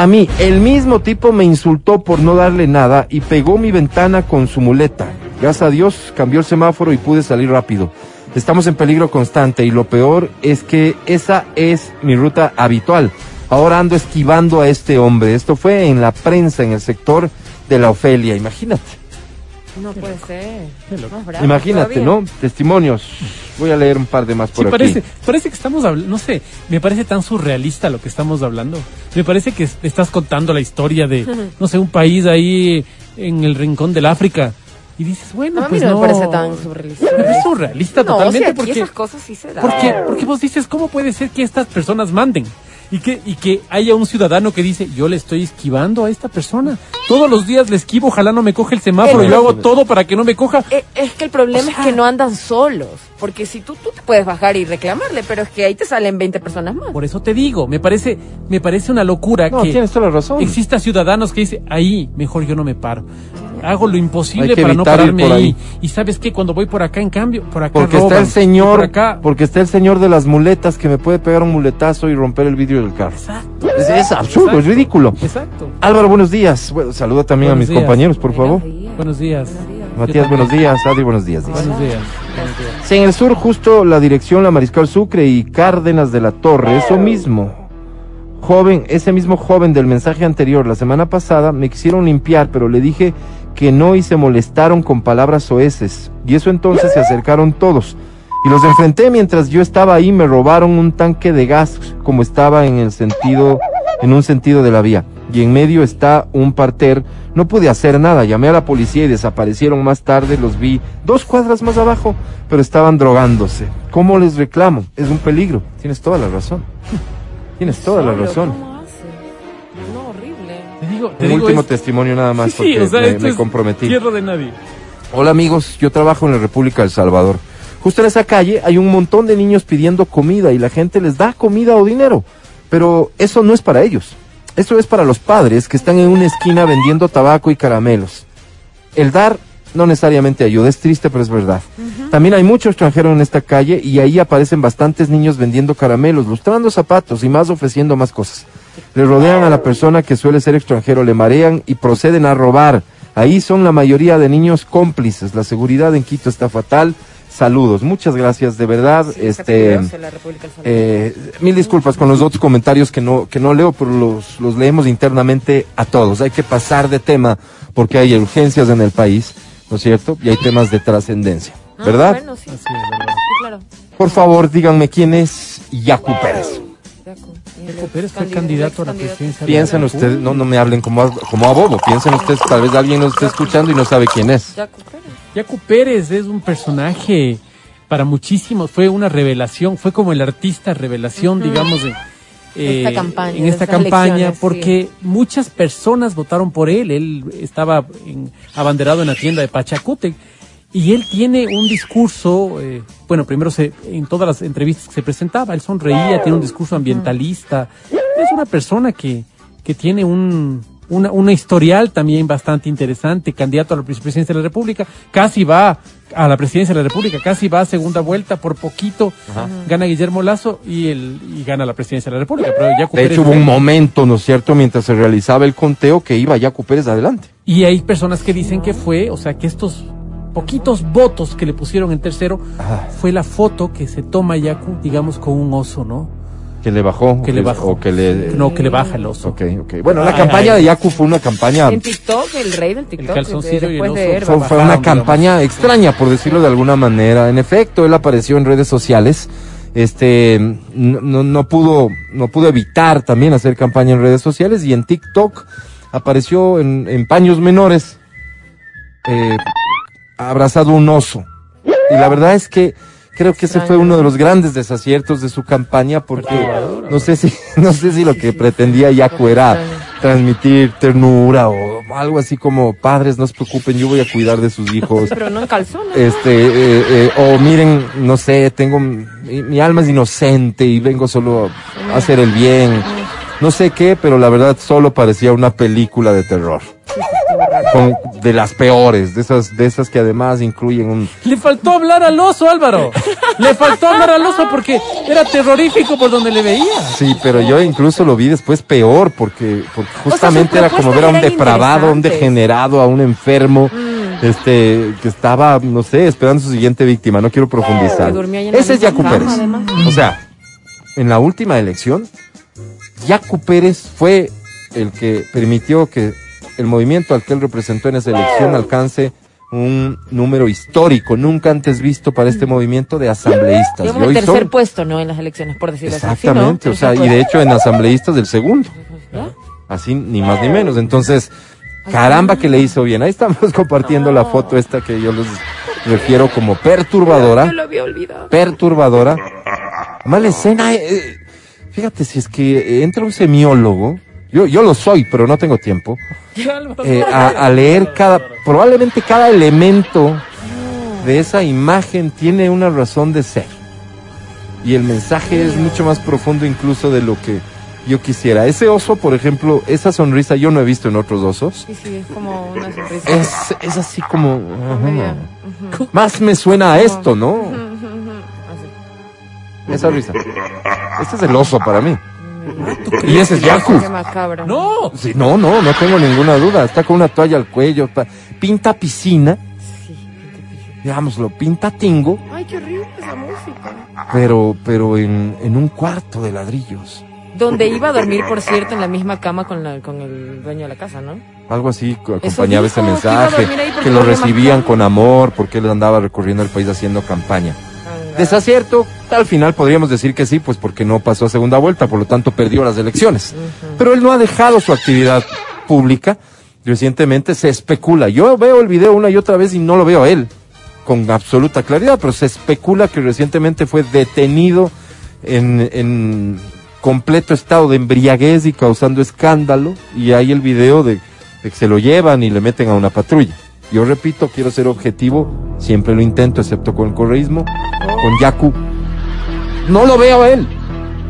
A mí, el mismo tipo me insultó por no darle nada y pegó mi ventana con su muleta. Gracias a Dios cambió el semáforo y pude salir rápido. Estamos en peligro constante y lo peor es que esa es mi ruta habitual. Ahora ando esquivando a este hombre. Esto fue en la prensa, en el sector de la Ofelia. Imagínate, No puede ser. Bravo imagínate, todavía. ¿no? Testimonios. Voy a leer un par de más por Sí, aquí. parece, parece que estamos hablando, no sé, me parece tan surrealista lo que estamos hablando. Me parece que es- estás contando la historia de, no sé, un país ahí en el rincón del África. Y dices, bueno, No, a mí pues no, no. me parece tan surrealista. Me parece surrealista No, totalmente o sea, aquí porque, esas cosas sí se dan. porque, porque vos dices, ¿cómo puede ser que estas personas manden? Y que, y que haya un ciudadano que dice, yo le estoy esquivando a esta persona. Todos los días le esquivo, ojalá no me coge el semáforo, Eh, yo hago todo para que no me coja. Eh, Es que el problema O sea- es que no andan solos. Porque si tú, tú te puedes bajar y reclamarle, pero es que ahí te salen 20 personas más. Por eso te digo, me parece, me parece una locura No, que tienes toda la razón. exista ciudadanos que dicen, ahí, mejor yo no me paro. Hago lo imposible que para no pararme ahí. ahí. Y sabes qué, cuando voy por acá, en cambio, por acá Porque roban, está el señor, por acá. porque está el señor de las muletas que me puede pegar un muletazo y romper el vidrio del carro. Exacto. Es, es absurdo, es ridículo. Exacto. Álvaro, buenos días. Bueno, saluda también Buenos a mis días. compañeros, por favor. Buenos días. Buenos días. Matías, buenos días. Adri, buenos días. dice. Buenos días. Buenos días. Sí, en el sur, justo la dirección La Mariscal Sucre y Cárdenas de la Torre, eso mismo. Joven, ese mismo joven del mensaje anterior, la semana pasada, me quisieron limpiar, pero le dije que no y se molestaron con palabras soeces. Y eso entonces se acercaron todos. Y los enfrenté mientras yo estaba ahí, me robaron un tanque de gas como estaba en el sentido, en un sentido de la vía. Y en medio está un parter. No pude hacer nada, llamé a la policía y desaparecieron más tarde, los vi dos cuadras más abajo, pero estaban drogándose. ¿Cómo les reclamo? Es un peligro. Tienes toda la razón. Tienes toda la razón. No, horrible. Te digo, te Un digo último es- testimonio nada más Sí, porque o sea, me, me comprometí. Tierra de nadie. Hola amigos, yo trabajo en la República del Salvador. Justo en esa calle hay un montón de niños pidiendo comida y la gente les da comida o dinero. Pero eso no es para ellos. Eso es para los padres que están en una esquina vendiendo tabaco y caramelos. El dar no necesariamente ayuda, es triste pero es verdad. También hay mucho extranjero en esta calle y ahí aparecen bastantes niños vendiendo caramelos, lustrando zapatos y más ofreciendo más cosas. Le rodean a la persona que suele ser extranjero, le marean y proceden a robar. Ahí son la mayoría de niños cómplices. La seguridad en Quito está fatal. Saludos, muchas gracias, de verdad. Sí, este, eh, mil disculpas con los otros comentarios que no, que no leo, pero los, los leemos internamente a todos. Hay que pasar de tema porque hay urgencias en el país, ¿no es cierto? Y hay temas de trascendencia, Ah, ¿verdad? Bueno, sí, Así es, ¿verdad? sí, claro. Por favor, díganme quién es Yacu Pérez. Yacu. Yacu Pérez fue candidato a la presidencia de Piensen ustedes, no, no me hablen como a, como a bobo, piensen ustedes, tal vez alguien nos esté escuchando y no sabe quién es. Yacu Pérez. Es un personaje para muchísimos, fue una revelación, fue como el artista revelación, digamos, en, eh, Esta campaña, en de esta campaña, porque muchas personas votaron por él. Él estaba en- abanderado en la tienda de Pachacútec y él tiene un discurso, eh, bueno, primero se, en todas las entrevistas que se presentaba, él sonreía, tiene un discurso ambientalista. Es una persona que, que tiene un, una, una historial también bastante interesante, candidato a la presidencia de la República, casi va a la presidencia de la República, casi va a segunda vuelta, por poquito gana Guillermo Lazo y, el, y gana la presidencia de la República. Pero Yacu De Pérez hecho, hubo un momento, ¿no es cierto?, mientras se realizaba el conteo que iba Yacu Pérez adelante. Y hay personas que dicen que fue, o sea, que estos poquitos votos que le pusieron en tercero, Ajá. fue la foto que se toma Yaku, digamos, con un oso, ¿no? Que le bajó. Que le bajó. O que le... No, que le baja el oso. Ok, ok. Bueno, la Ay, campaña ay. de Yaku fue una campaña... En TikTok, el rey del TikTok. calzoncillo de- y el oso de. Fue, fue una digamos. campaña extraña, por decirlo de alguna manera. En efecto, él apareció en redes sociales. Este, no, no, no pudo, no pudo evitar también hacer campaña en redes sociales y en TikTok apareció en, en paños menores, eh, abrazado un oso. Y la verdad es que creo que ese fue uno de los grandes desaciertos de su campaña porque no sé si, no sé si lo que pretendía Yaku era transmitir ternura o algo así como padres no se preocupen yo voy a cuidar de sus hijos Pero no en calzón. ¿no? este eh, eh, o miren no sé tengo mi, mi alma es inocente y vengo solo a hacer el bien no sé qué pero la verdad solo parecía una película de terror con, de las peores de esas de esas que además incluyen un Le faltó hablar al oso, Álvaro. Le faltó hablar al oso porque era terrorífico por donde le veía. Sí, pero yo incluso lo vi después peor porque, porque justamente era como ver a un depravado, a un degenerado, a un enfermo, Mm. este, que estaba, no sé, esperando su siguiente víctima. No quiero profundizar. Ese es Yacu Pérez. además. O sea, en la última elección, Yacu Pérez fue el que permitió que el movimiento al que él representó en esa elección alcance un número histórico, nunca antes visto para este movimiento de asambleístas. Digamos Y el tercer son- puesto, ¿no? En las elecciones, por decirlo así. Exactamente, o sea, y de hecho en asambleístas del segundo, así ni más ni menos. Entonces, caramba que le hizo bien. Ahí estamos compartiendo la foto esta que yo les refiero como perturbadora, Yo lo había olvidado. perturbadora. Mala escena, eh, eh, fíjate si es que entra un semiólogo, yo, yo lo soy, pero no tengo tiempo, eh, a, a leer cada, probablemente cada elemento de esa imagen tiene una razón de ser. Y el mensaje es mucho más profundo incluso de lo que yo quisiera. Ese oso, por ejemplo, esa sonrisa yo no he visto en otros osos. Sí, sí, es como una sonrisa. Es, es así como... Más me suena a esto, ¿no? Ujú. Esa risa. Este es el oso para mí. Así. Y ese es Yaku. No. Sí, no, no, no tengo ninguna duda. Está con una toalla al cuello. pa- Pinta piscina, Sí. digámoslo, pinta tingo, Ay, qué horrible esa música. pero, pero en, en un cuarto de ladrillos. Donde iba a dormir, por cierto, en la misma cama con, la, con el dueño de la casa, ¿no? Algo así co- acompañaba ese dijo, mensaje, que lo recibían con amor, porque él andaba recorriendo el país haciendo campaña. Desacierto, al final podríamos decir que sí, pues porque no pasó a segunda vuelta, por lo tanto perdió las elecciones. Pero él no ha dejado su actividad pública. Recientemente se especula. Yo veo el video una y otra vez y no lo veo a él con absoluta claridad, pero se especula que recientemente fue detenido en, en completo estado de embriaguez y causando escándalo. Y hay el video de, de que se lo llevan y le meten a una patrulla. Yo repito, quiero ser objetivo, siempre lo intento, excepto con el correísmo, con Yaku. No lo veo a él,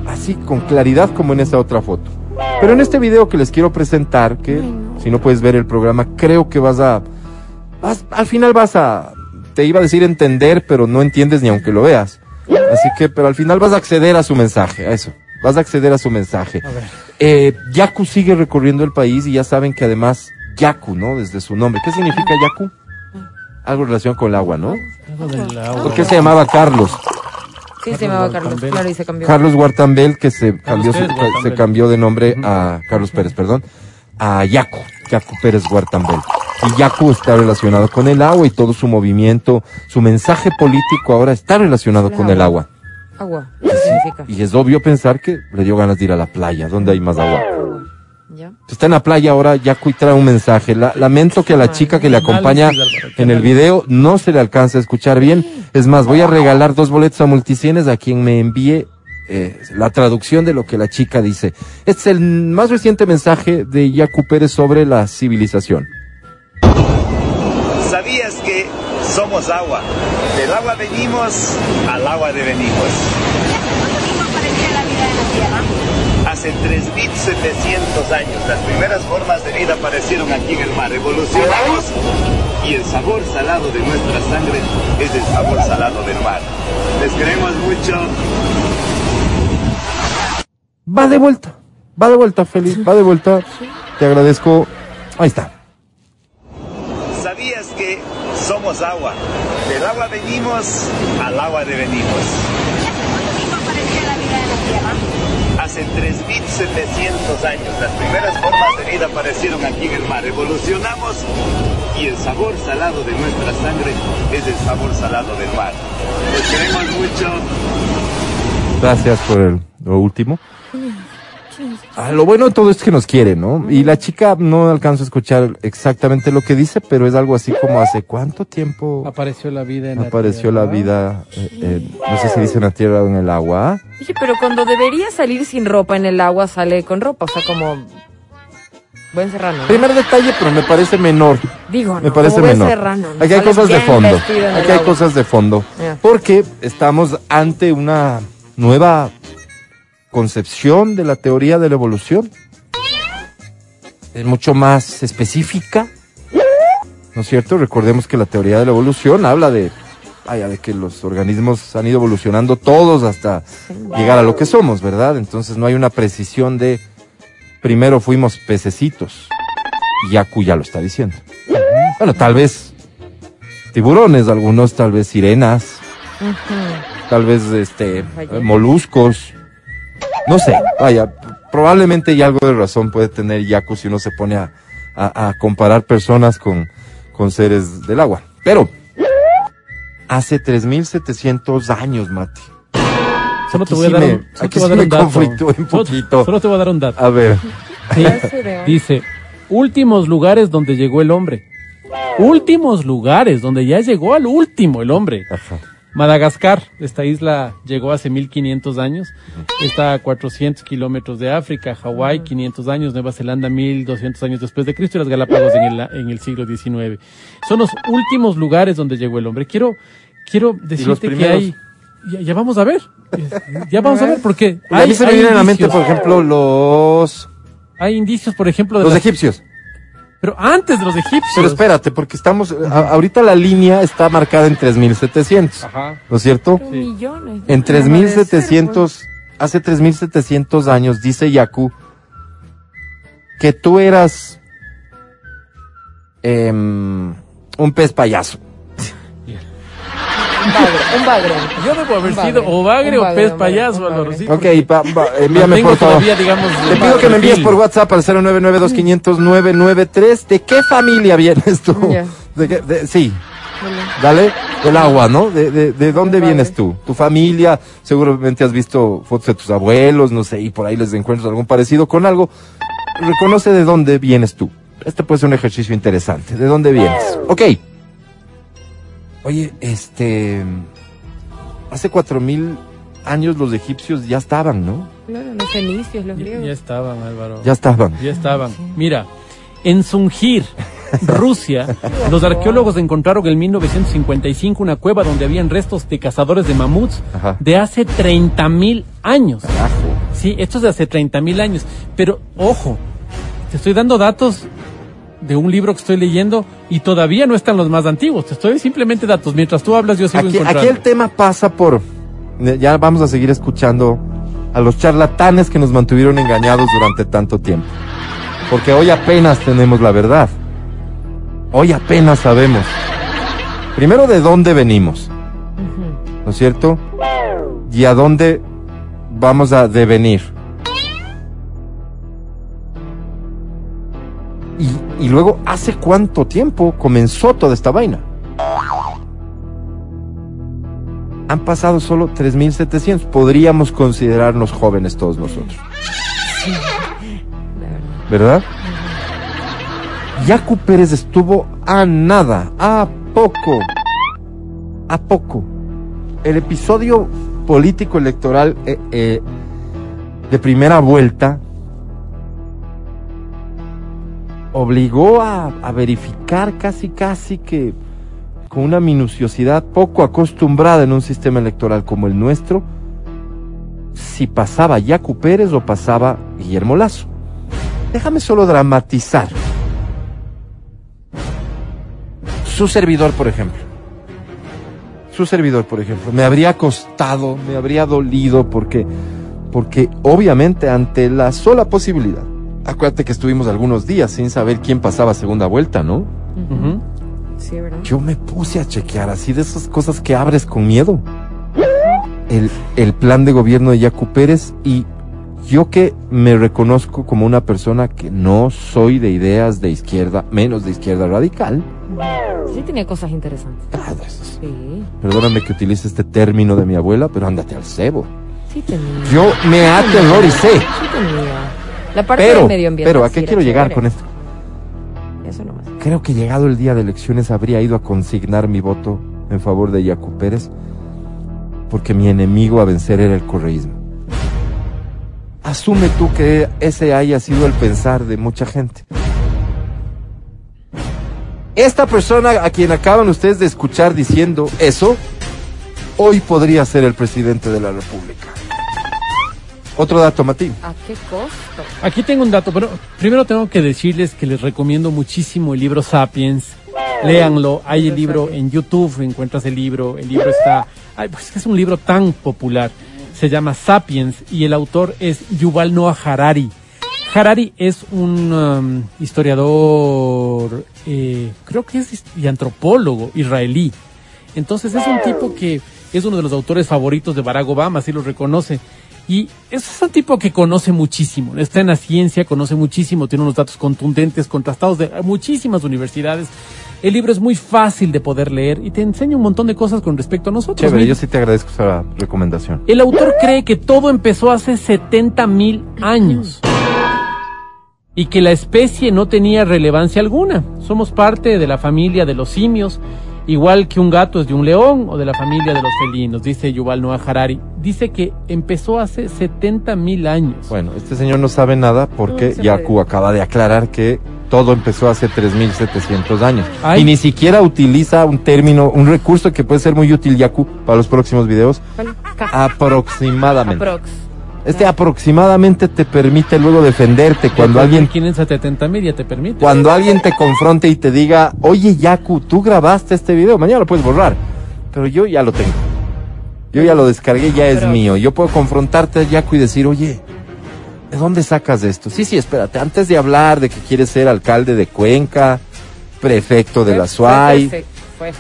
así con claridad como en esa otra foto. Pero en este video que les quiero presentar, que si no puedes ver el programa, creo que vas a, vas- al final vas a, te iba a decir entender, pero no entiendes ni aunque lo veas. Así que, pero al final vas a acceder a su mensaje, a eso. Vas a acceder a su mensaje. A ver. Eh, Yaku sigue recorriendo el país y ya saben que además Yaku, ¿no? Desde su nombre. ¿Qué significa Yaku? Algo en relación con el agua, ¿no? Algo del agua. ¿Por qué se llamaba Carlos? Sí, se llamaba Carlos. Guartambel. Claro, y se cambió. Carlos Guartambel, que se cambió, su- Pérez Guartambel. se cambió de nombre a Carlos Pérez, perdón, a Yacu, Yacu Pérez Guartambel. Y Yacu está relacionado con el agua y todo su movimiento, su mensaje político ahora está relacionado con el agua. Agua. ¿Qué significa? Y es obvio pensar que le dio ganas de ir a la playa, donde hay más agua. ¿Ya? Está en la playa ahora, Yacu y trae un mensaje. La- lamento que a la chica que le acompaña en el video no se le alcanza a escuchar bien. Es más, voy a regalar dos boletos a multicienes a quien me envíe eh, la traducción de lo que la chica dice. Este es el más reciente mensaje de Yacu Pérez sobre la civilización. ¿Sabías que somos agua? Del agua venimos, al agua devenimos. ¿Cuánto tiempo apareció la vida en la Tierra? Hace 3.700 años las primeras formas de vida aparecieron aquí en el mar. Evolucionamos y el sabor salado de nuestra sangre es el sabor salado del mar. Les queremos mucho. Va de vuelta, va de vuelta, Feliz, va de vuelta. Te agradezco. Ahí está. ¿Sabías que somos agua. Del agua venimos, al agua devenimos. ¿Hace cuánto tiempo apareció la vida en la Tierra? Hace 3.700 años las primeras formas de vida aparecieron aquí en el mar. Evolucionamos y el sabor salado de nuestra sangre es el sabor salado del mar. Los queremos mucho. Gracias por el- lo último. Ah, lo bueno de todo es que nos quiere, ¿no? Y la chica no alcanzo a escuchar exactamente lo que dice, pero es algo así como hace cuánto tiempo Apareció la vida en apareció la tierra? vida, eh, eh, no sé si dice en la tierra o en el agua. Oye, pero cuando debería salir sin ropa en el agua, sale con ropa. O sea, como. Buen serrano. ¿no? Primer detalle, pero me parece menor. Digo, no, Me parece menor. serrano, ¿no? Aquí hay cosas de fondo. Aquí hay agua. cosas de fondo. Porque estamos ante una nueva concepción de la teoría de la evolución. Es mucho más específica. ¿No es cierto? Recordemos que la teoría de la evolución habla de, vaya, de que los organismos han ido evolucionando todos hasta llegar a lo que somos, ¿verdad? Entonces no hay una precisión de primero fuimos pececitos. Yaku ya lo está diciendo. Bueno, tal vez tiburones, algunos tal vez sirenas, tal vez este moluscos. No sé, vaya, probablemente y algo de razón puede tener Yaku si uno se pone a, a- a comparar personas con, con seres del agua. Pero hace 3700 años, Mati. Solo te Aquí voy a dar un, solo aquí te voy a dar un dato. conflictúe un Solo- poquito. Solo, te voy a dar un dato. A ver, Sí, dice, últimos lugares donde llegó el hombre. Últimos lugares donde ya llegó al último el hombre. ajá. Madagascar, esta isla llegó hace 1500 años, está a 400 kilómetros de África, Hawái 500 años, Nueva Zelanda 1200 años después de Cristo y las Galápagos en el, en el siglo XIX. Son los últimos lugares donde llegó el hombre. Quiero, quiero decirte que hay, ya, ya vamos a ver, ya vamos a ver porque a mí se me hay vienen a la mente, indicios. por ejemplo, los, hay indicios, por ejemplo, de los las- egipcios. Pero antes de los egipcios. Pero espérate, porque estamos, a- ahorita la línea está marcada en 3700, Ajá. ¿no es cierto? Pero millones. En No puede ser, 3700, hace 3700 años, dice Yaku, que tú eras em, un pez payaso. Un bagre, un bagre. Yo debo haber sido o bagre o pez payaso, sí, Ok, pa- pa- envíame por favor. todavía, digamos, Te pido que me envíes por WhatsApp al 099-2500-993. ¿De qué familia vienes tú? Ya. ¿De qué- de- sí, dale, del agua, ¿no? ¿De, de, de dónde vienes tú? Tu familia, seguramente has visto fotos de tus abuelos, no sé, y por ahí les encuentras algún parecido con algo. Reconoce de dónde vienes tú. Este puede ser un ejercicio interesante. ¿De dónde vienes? Ok. Oye, este... Hace cuatro mil años los egipcios ya estaban, ¿no? Claro, los fenicios, los Ya, griegos. ya estaban, Álvaro. Ya estaban. Ya estaban. Mira, en Sungir, Rusia, los arqueólogos encontraron en 1955 una cueva donde habían restos de cazadores de mamuts Ajá. de hace 30 mil años. Carajo. Sí, esto es de hace 30 mil años. Pero, ojo, te estoy dando datos de un libro que estoy leyendo y todavía no están los más antiguos. Te estoy simplemente datos. Mientras tú hablas, yo sigo Aquí, encontrando. aquí el tema pasa por. Ya vamos a seguir escuchando a los charlatanes que nos mantuvieron engañados durante tanto tiempo. Porque hoy apenas tenemos la verdad. Hoy apenas sabemos. Primero de dónde venimos, ¿no es cierto? Y a dónde vamos a devenir. Y, luego, ¿hace cuánto tiempo comenzó toda esta vaina? Han pasado solo 3.700. Podríamos considerarnos jóvenes todos nosotros. ¿Verdad? Yacu Pérez estuvo a nada, a poco, a poco. El episodio político electoral eh, eh, de primera vuelta obligó a, verificar casi casi que con una minuciosidad poco acostumbrada en un sistema electoral como el nuestro, si pasaba Yacu Pérez o pasaba Guillermo Lazo. Déjame solo dramatizar. Su servidor, por ejemplo. Su servidor, por ejemplo. Me habría costado, me habría dolido porque, porque obviamente ante la sola posibilidad. Acuérdate que estuvimos algunos días sin saber quién pasaba segunda vuelta, ¿no? Ujú. Sí, ¿verdad? yo me puse a chequear así de esas cosas que abres con miedo. El, el plan de gobierno de Yacu Pérez y yo que me reconozco como una persona que no soy de ideas de izquierda, menos de izquierda radical. Sí tenía cosas interesantes. ah, Sí, Perdóname que utilice este término de mi abuela, pero ándate al cebo. sí tenía. Yo me aterroricé. Sí tenía. La parte Pero, del medio ambiente. pero, ¿a qué quiero llegar con esto? Eso nomás. Creo que llegado el día de elecciones habría ido a consignar mi voto en favor de Yacu Pérez, porque mi enemigo a vencer era el correísmo. Asume tú que ese haya sido el pensar de mucha gente. Esta persona a quien acaban ustedes de escuchar diciendo eso, hoy podría ser el presidente de la República. Otro dato, Matín. ¿A qué costo? Aquí tengo un dato, pero primero tengo que decirles que les recomiendo muchísimo el libro Sapiens. Léanlo, hay el libro en YouTube, encuentras el libro, el libro está, ay, pues es un libro tan popular, se llama Sapiens y el autor es Yuval Noah Harari. Harari es un um, historiador, eh, creo que es y antropólogo israelí. Entonces es un tipo que es uno de los autores favoritos de Barack Obama, así lo reconoce. Y es un tipo que conoce muchísimo, está en la ciencia, conoce muchísimo, tiene unos datos contundentes, contrastados de muchísimas universidades. El libro es muy fácil de poder leer y te enseña un montón de cosas con respecto a nosotros. Chévere, yo sí te agradezco esa recomendación. El autor cree que todo empezó hace 70 mil años y que la especie no tenía relevancia alguna. Somos parte de la familia de los simios, igual que un gato es de un león o de la familia de los felinos, dice Yuval Noah Harari. Dice que empezó hace 70 mil años. Bueno, este señor no sabe nada porque No Yaku puede. acaba de aclarar que todo empezó hace 3.700 años. Ay. Y ni siquiera utiliza un término, un recurso que puede ser muy útil, Yaku, para los próximos videos. Aproximadamente. Aprox. Este aproximadamente te permite luego defenderte cuando alguien, 70 mil ya te permite. cuando alguien te confronte y te diga, oye Yaku, tú grabaste este video, mañana lo puedes borrar. Pero yo ya lo tengo. Yo ya lo descargué, ya es Pero- mío. Yo puedo confrontarte, Yaku, y decir, oye, ¿de dónde sacas esto? Sí, sí, espérate. Antes de hablar de que quieres ser alcalde de Cuenca, prefecto de la fue.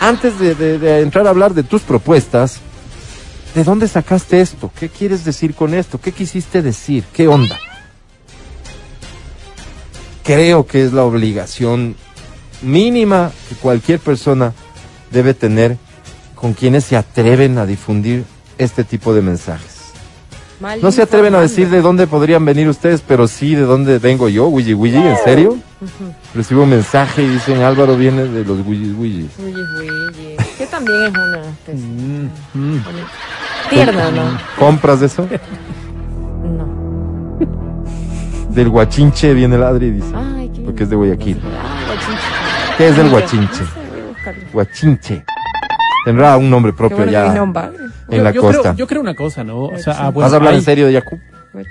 antes de, de- de entrar a hablar de tus propuestas, ¿de dónde sacaste esto? ¿Qué quieres decir con esto? ¿Qué quisiste decir? ¿Qué onda? Creo que es la obligación mínima que cualquier persona debe tener con quienes se atreven a difundir este tipo de mensajes. Mal No se atreven a decir de dónde podrían venir ustedes, pero sí de dónde vengo yo, Willy Willy, ¿en serio? Recibo un mensaje y dicen Álvaro viene de los Willy Willy. Uy, uy, que también es una especie. Mm, mm. Tierna, ¿no? ¿Compras de eso? No. Del guachinche viene el Adri, dice. Ay, qué Porque es de Guayaquil. Ah, guachinche. ¿Qué es el No sé, guachinche? no sé. Guachinche. Tendrá un nombre propio bueno ya en la yo costa. Creo, yo creo una cosa, ¿no? O sea, ah, bueno, ¿Vas a hablar hay, en serio de Yacu?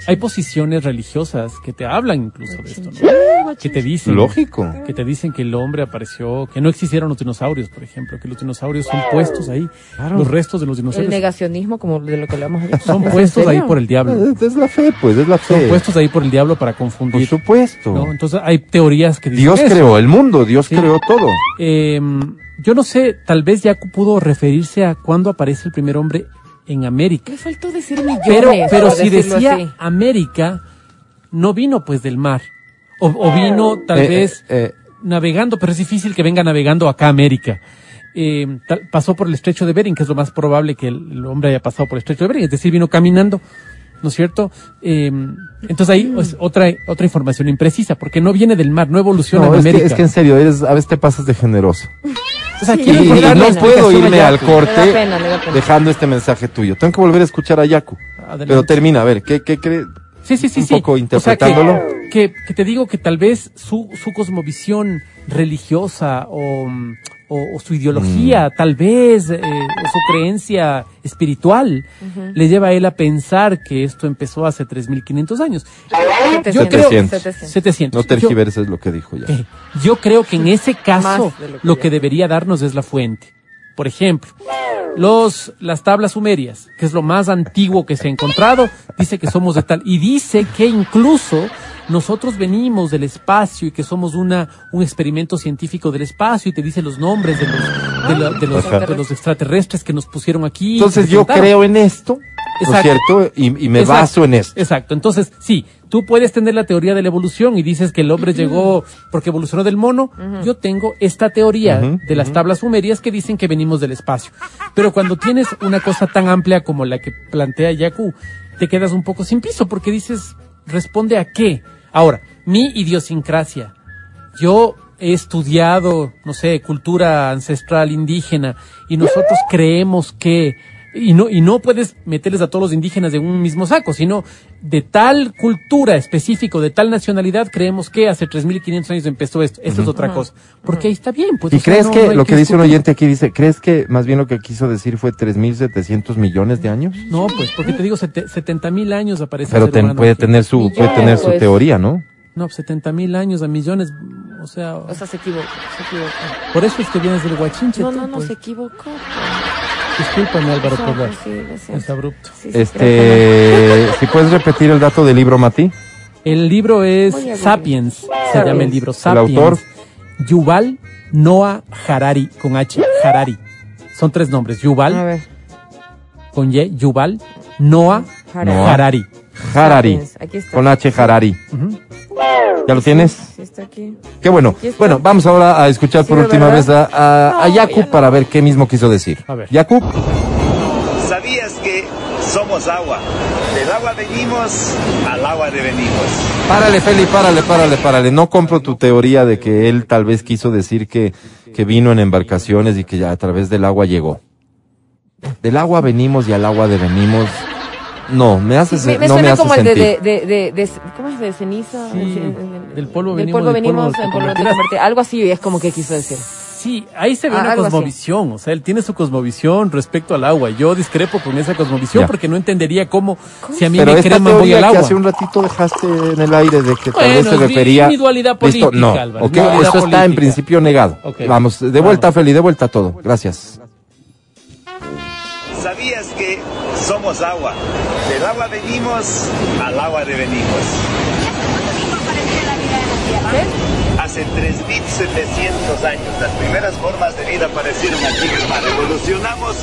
hay posiciones religiosas que te hablan incluso de esto, ¿no? Que te dicen. Lógico. que te dicen que el hombre apareció, que no existieron los dinosaurios, por ejemplo, que los dinosaurios son puestos ahí, Claro. los restos de los El dinosaurios negacionismo, como de lo que hablamos ayer. son ¿Es en puestos ahí por el diablo, Es, es la fe, pues, es la son fe. puestos ahí por el diablo para Por confundir, supuesto. ¿no? Entonces hay teorías que dicen Dios eso. creó el mundo, Dios Sí. creó todo. Eh, yo no sé, tal vez Yaku pudo referirse a cuándo aparece el primer hombre en América. Me faltó decir millones. Pero, pero si decía así. América, no vino pues del mar. O, o vino tal Eh, vez eh, navegando, pero es difícil que venga navegando acá a América. Eh, tal- pasó por el estrecho de Bering, que es lo más probable que el, el hombre haya pasado por el estrecho de Bering, es decir, vino caminando, ¿no es cierto? Eh, entonces ahí es otra, otra información imprecisa, porque no viene del mar, no evoluciona no, en es que, América. es que en serio, eres, a veces te pasas de generoso. Sí, no pena. puedo irme al corte pena, dejando este mensaje tuyo. Tengo que volver a escuchar a Yaku. Adelante. Pero termina, a ver, ¿qué, qué cree? Sí, sí, sí, un sí. poco O sea, que- interpretándolo. que, que te digo que tal vez su, su cosmovisión religiosa o, mm, o- o su ideología, Mm. tal vez eh, o su creencia espiritual, le lleva a él a pensar que esto empezó hace 3.500 años. Yo creo... 700. 700. No Yo- tergiverses lo que dijo ya. eh, yo creo que en ese caso lo que lo ya- que debería darnos es la fuente. Por ejemplo, los, las tablas sumerias, que es lo más antiguo que se ha encontrado, dice que somos de tal, y dice que incluso nosotros venimos del espacio y que somos una, un experimento científico del espacio y te dice los nombres de los, de, la- de los, de los extraterrestres que nos pusieron aquí. Entonces yo creo en esto, ¿no es Exacto. cierto? Y, y me Exacto, baso en esto. Exacto. Entonces, sí, tú puedes tener la teoría de la evolución y dices que el hombre llegó porque evolucionó del mono. Yo tengo esta teoría de las tablas sumerias que dicen que venimos del espacio. Pero cuando tienes una cosa tan amplia como la que plantea Yaku, te quedas un poco sin piso porque dices, ¿responde a qué? Ahora, mi idiosincrasia. Yo he estudiado, no sé, cultura ancestral indígena y nosotros creemos que y no y no puedes meterles a todos los indígenas en un mismo saco, sino de tal cultura específico, de tal nacionalidad, creemos que hace 3500 años empezó esto. Esto es otra cosa. Porque ahí está bien, pues. ¿Y sea, crees no- que no lo que dice un oyente aquí dice, crees que más bien lo que quiso decir fue 3.700 millones de años? No, pues, porque te digo, sete- 70 mil años aparece Pero ten- puede aquí. tener su, puede tener su pues. teoría, ¿no? No, 70 mil años a millones, o sea, O sea, se equivocó, se equivocó. por eso es que vienes del guachinche. No, no, no, pues. se equivocó. Discúlpame, Álvaro, por la- es abrupto. Sí, sí, creo Este, si puedes repetir el dato del libro, Mati. El libro es. Sapiens, se llama el libro ¿El Sapiens. autor? Yuval Noah Harari, con H, Harari. Son tres nombres, Yuval, con Y, Yuval, Noah Harari. Noah. Harari. Harari. Sapiens, Aquí está. Con H, Harari. ¿Ya lo tienes? Sí, está aquí. Qué bueno. Aquí está. Bueno, vamos ahora a escuchar por última ¿verdad? vez a, a, no. para ver qué mismo quiso decir. A ver. Yaku. ¿Sabías que somos agua? Del agua venimos, al agua devenimos. Párale, Feli, párale, párale, párale. No compro tu teoría de que él tal vez quiso decir que, que vino en embarcaciones y que ya a través del agua llegó. Del agua venimos y al agua devenimos. No, me hace, Me, me no suena me hace como el de, sentir. de, de, de, de- ¿cómo es? De ceniza. Sí, del polvo del venimos, polvo del polvo venimos, te en polvo te. Algo así es como que quiso decir. Sí, ahí se ve Ah, una algo así. cosmovisión, o sea, él tiene su cosmovisión respecto al agua. Yo discrepo con esa cosmovisión Ya. porque no entendería cómo, si a mí Pero me creman voy al que agua. hace un ratito dejaste en el aire de que tal Bueno, vez se es mi- refería. mi dualidad Listo, política, no, Álvaro, ok, mi dualidad eso está en política. principio negado. Ok, Vamos, de vuelta, vamos. Feli, de vuelta a todo. Gracias. ¿Sabías que somos agua? Del agua venimos, al agua devenimos. ¿Cuánto tiempo apareció la vida en la Tierra? Hace 3.700 años las primeras formas de vida aparecieron aquí en el mar. Evolucionamos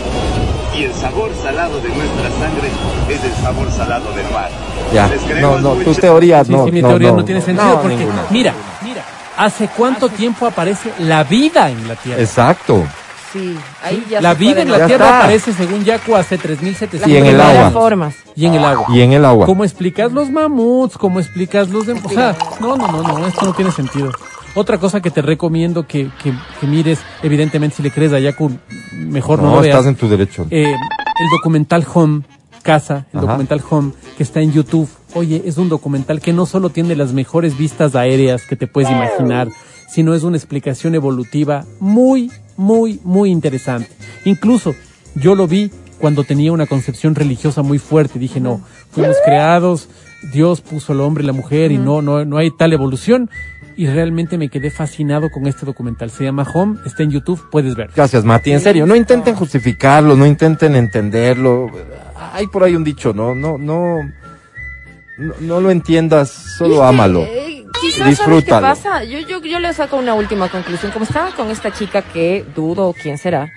y el sabor salado de nuestra sangre es el sabor salado del mar. Ya. No, no, tu mucho. teoría Sí, no. sí, mi no, teoría no, no. tiene sentido No, porque, ninguna. mira, mira, ¿hace cuánto tiempo aparece la vida en la Tierra? Exacto. Sí, ahí ya la se vida en la Ya. Tierra está. aparece según Yaku hace 3700 Las Y en el agua. formas. Y en el agua. Y en el agua. ¿Cómo explicas los mamuts? ¿Cómo explicas los de... O sea, no, no, no, no, esto no tiene sentido. Otra cosa que te recomiendo que, que, que mires, evidentemente si le crees a Yaku, mejor no, No, lo veas. estás en tu derecho. Eh, el documental Home, Casa, el Ajá. documental Home, que está en YouTube. Oye, es un documental que no solo tiene las mejores vistas aéreas que te puedes imaginar, sino es una explicación evolutiva muy, muy, muy interesante. Incluso yo lo vi cuando tenía una concepción religiosa muy fuerte. Dije, no, fuimos creados, Dios puso al hombre y la mujer y no, no, no hay tal evolución. Y realmente me quedé fascinado con este documental. Se llama Home, está en YouTube, puedes ver. Gracias, Mati. En serio, no intenten justificarlo, no intenten entenderlo. Hay por ahí un dicho, no, no, no, no, no lo entiendas, solo Es que, ámalo. Quizás, ¿sabes qué pasa? Yo, yo, yo le saco una última conclusión. Como estaba con esta chica que dudo quién será.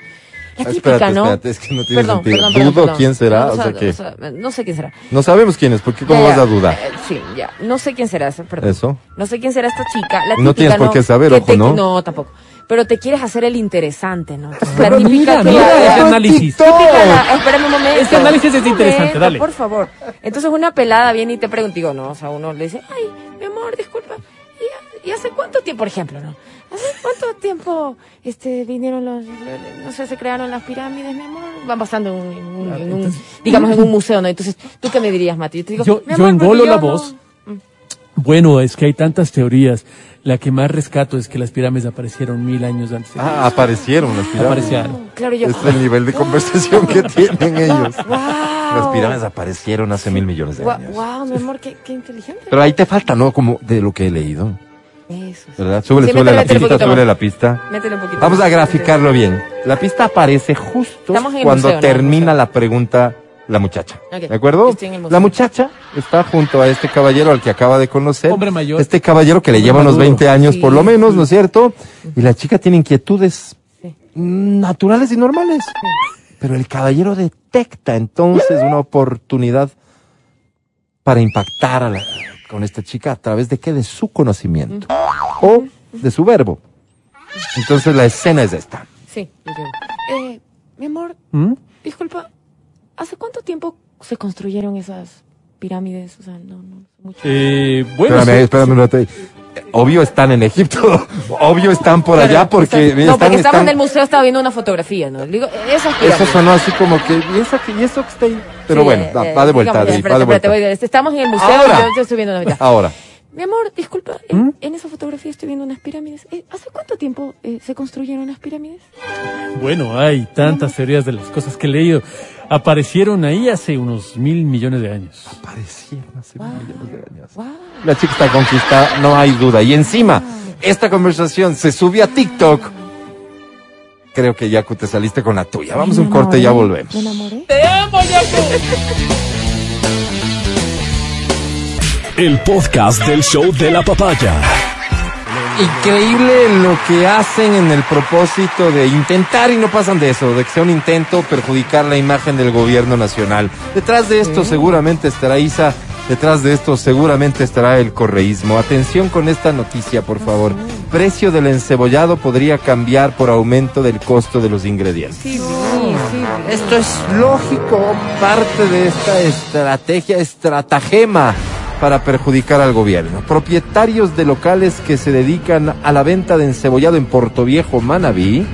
La Ah, típica, espérate, ¿no? espérate, es que no tiene Perdón, sentido. perdón, perdón, Dudo perdón. quién será, No, o sea, ¿qué? o sea, no sé quién será. No sabemos quién es, porque ¿cómo Ya, vas a dudar? eh, sí, ya. No sé quién será, perdón. Eso. No sé quién será esta chica. La no tienes por qué saber, Que ojo, te- ¿no? No, tampoco. Pero te quieres hacer el interesante, ¿no? Entonces, Pero la típica mira, mira ya. análisis. La- espérame un momento. Ese análisis es interesante, dale. Por favor. Entonces una pelada viene y te pregunta, digo, no, o sea, uno le dice, ay, mi amor, disculpa, ¿y, y hace cuánto tiempo, por ejemplo, no? ¿Hace cuánto tiempo este, vinieron los, no sé, se crearon las pirámides, mi amor? Van pasando en un, en un- en un- digamos, en un museo, ¿no? Entonces, ¿tú qué me dirías, Mati? Yo te digo, Yo, "Mi yo amor, engolo porque la yo no". voz. Bueno, es que hay tantas teorías. La que más rescato es que las pirámides aparecieron mil años antes. Ah, aparecieron las pirámides. Aparecieron. Claro, yo. Este es el nivel de conversación que tienen ellos. Wow. Las pirámides aparecieron hace mil millones de Wow, años. wow, mi amor, qué, qué inteligente. Pero ahí te falta, ¿no? Como de lo que he leído. Eso. sí. ¿verdad? Súbele, Sí, súbele métele, la pista, poquito súbele la pista. Métele un poquito Vamos a graficarlo bien. La pista aparece justo cuando termina la pregunta la muchacha. ¿De acuerdo? La muchacha está junto a este caballero al que acaba de conocer. Hombre mayor. Este caballero que le lleva unos maduro. 20 años Sí. por lo menos, ¿no es cierto? Y la chica tiene inquietudes Sí. naturales y normales. Pero el caballero detecta entonces una oportunidad para impactar a la- con esta chica a través de qué? De su conocimiento. O de su verbo. Entonces la escena es esta. Sí. Eh, mi amor, ¿Mm? disculpa, ¿hace cuánto tiempo se construyeron esas pirámides? O sea, no, no, mucho. Eh, bueno, espérame, sí- espérame un rato. Obvio están en Egipto. Obvio están por allá porque Está- no, están, porque estamos están- en el museo, estaba viendo una fotografía, ¿no? Digo, esas Eso sonó así como que, ¿y eso, que- y eso que está ahí? Pero Sí, bueno, eh, va, eh, va de vuelta, digamos, Adri, espérate, va de espérate, vuelta. voy de- Estamos en el museo Ahora. yo, yo estoy viendo una Ahora, Mi amor, disculpa, en, ¿Mm? en esa fotografía estoy viendo unas pirámides. Eh, ¿Hace cuánto tiempo eh, se construyeron las pirámides? bueno, hay tantas teorías de las cosas que he leído. Aparecieron ahí hace unos mil millones de años. parecieron hace Wow. millones de años. Wow. La chica está conquistada, no hay duda. Y encima, esta conversación se sube a TikTok. Creo que Yaku te saliste con la tuya. Vamos a un corte y ya volvemos. Me enamoré. El podcast del show de la papaya. Increíble lo que hacen en el propósito de intentar, y no pasan de eso, de que sea un intento perjudicar la imagen del gobierno nacional. Detrás de esto seguramente estará Isa, detrás de esto seguramente estará el correísmo. Atención con esta noticia, por favor. Precio del encebollado podría cambiar por aumento del costo de los ingredientes. Sí, sí, sí. Esto es lógico, parte de esta estrategia, estratagema para perjudicar al gobierno. Propietarios de locales que se dedican a la venta de encebollado en Portoviejo, Manabí,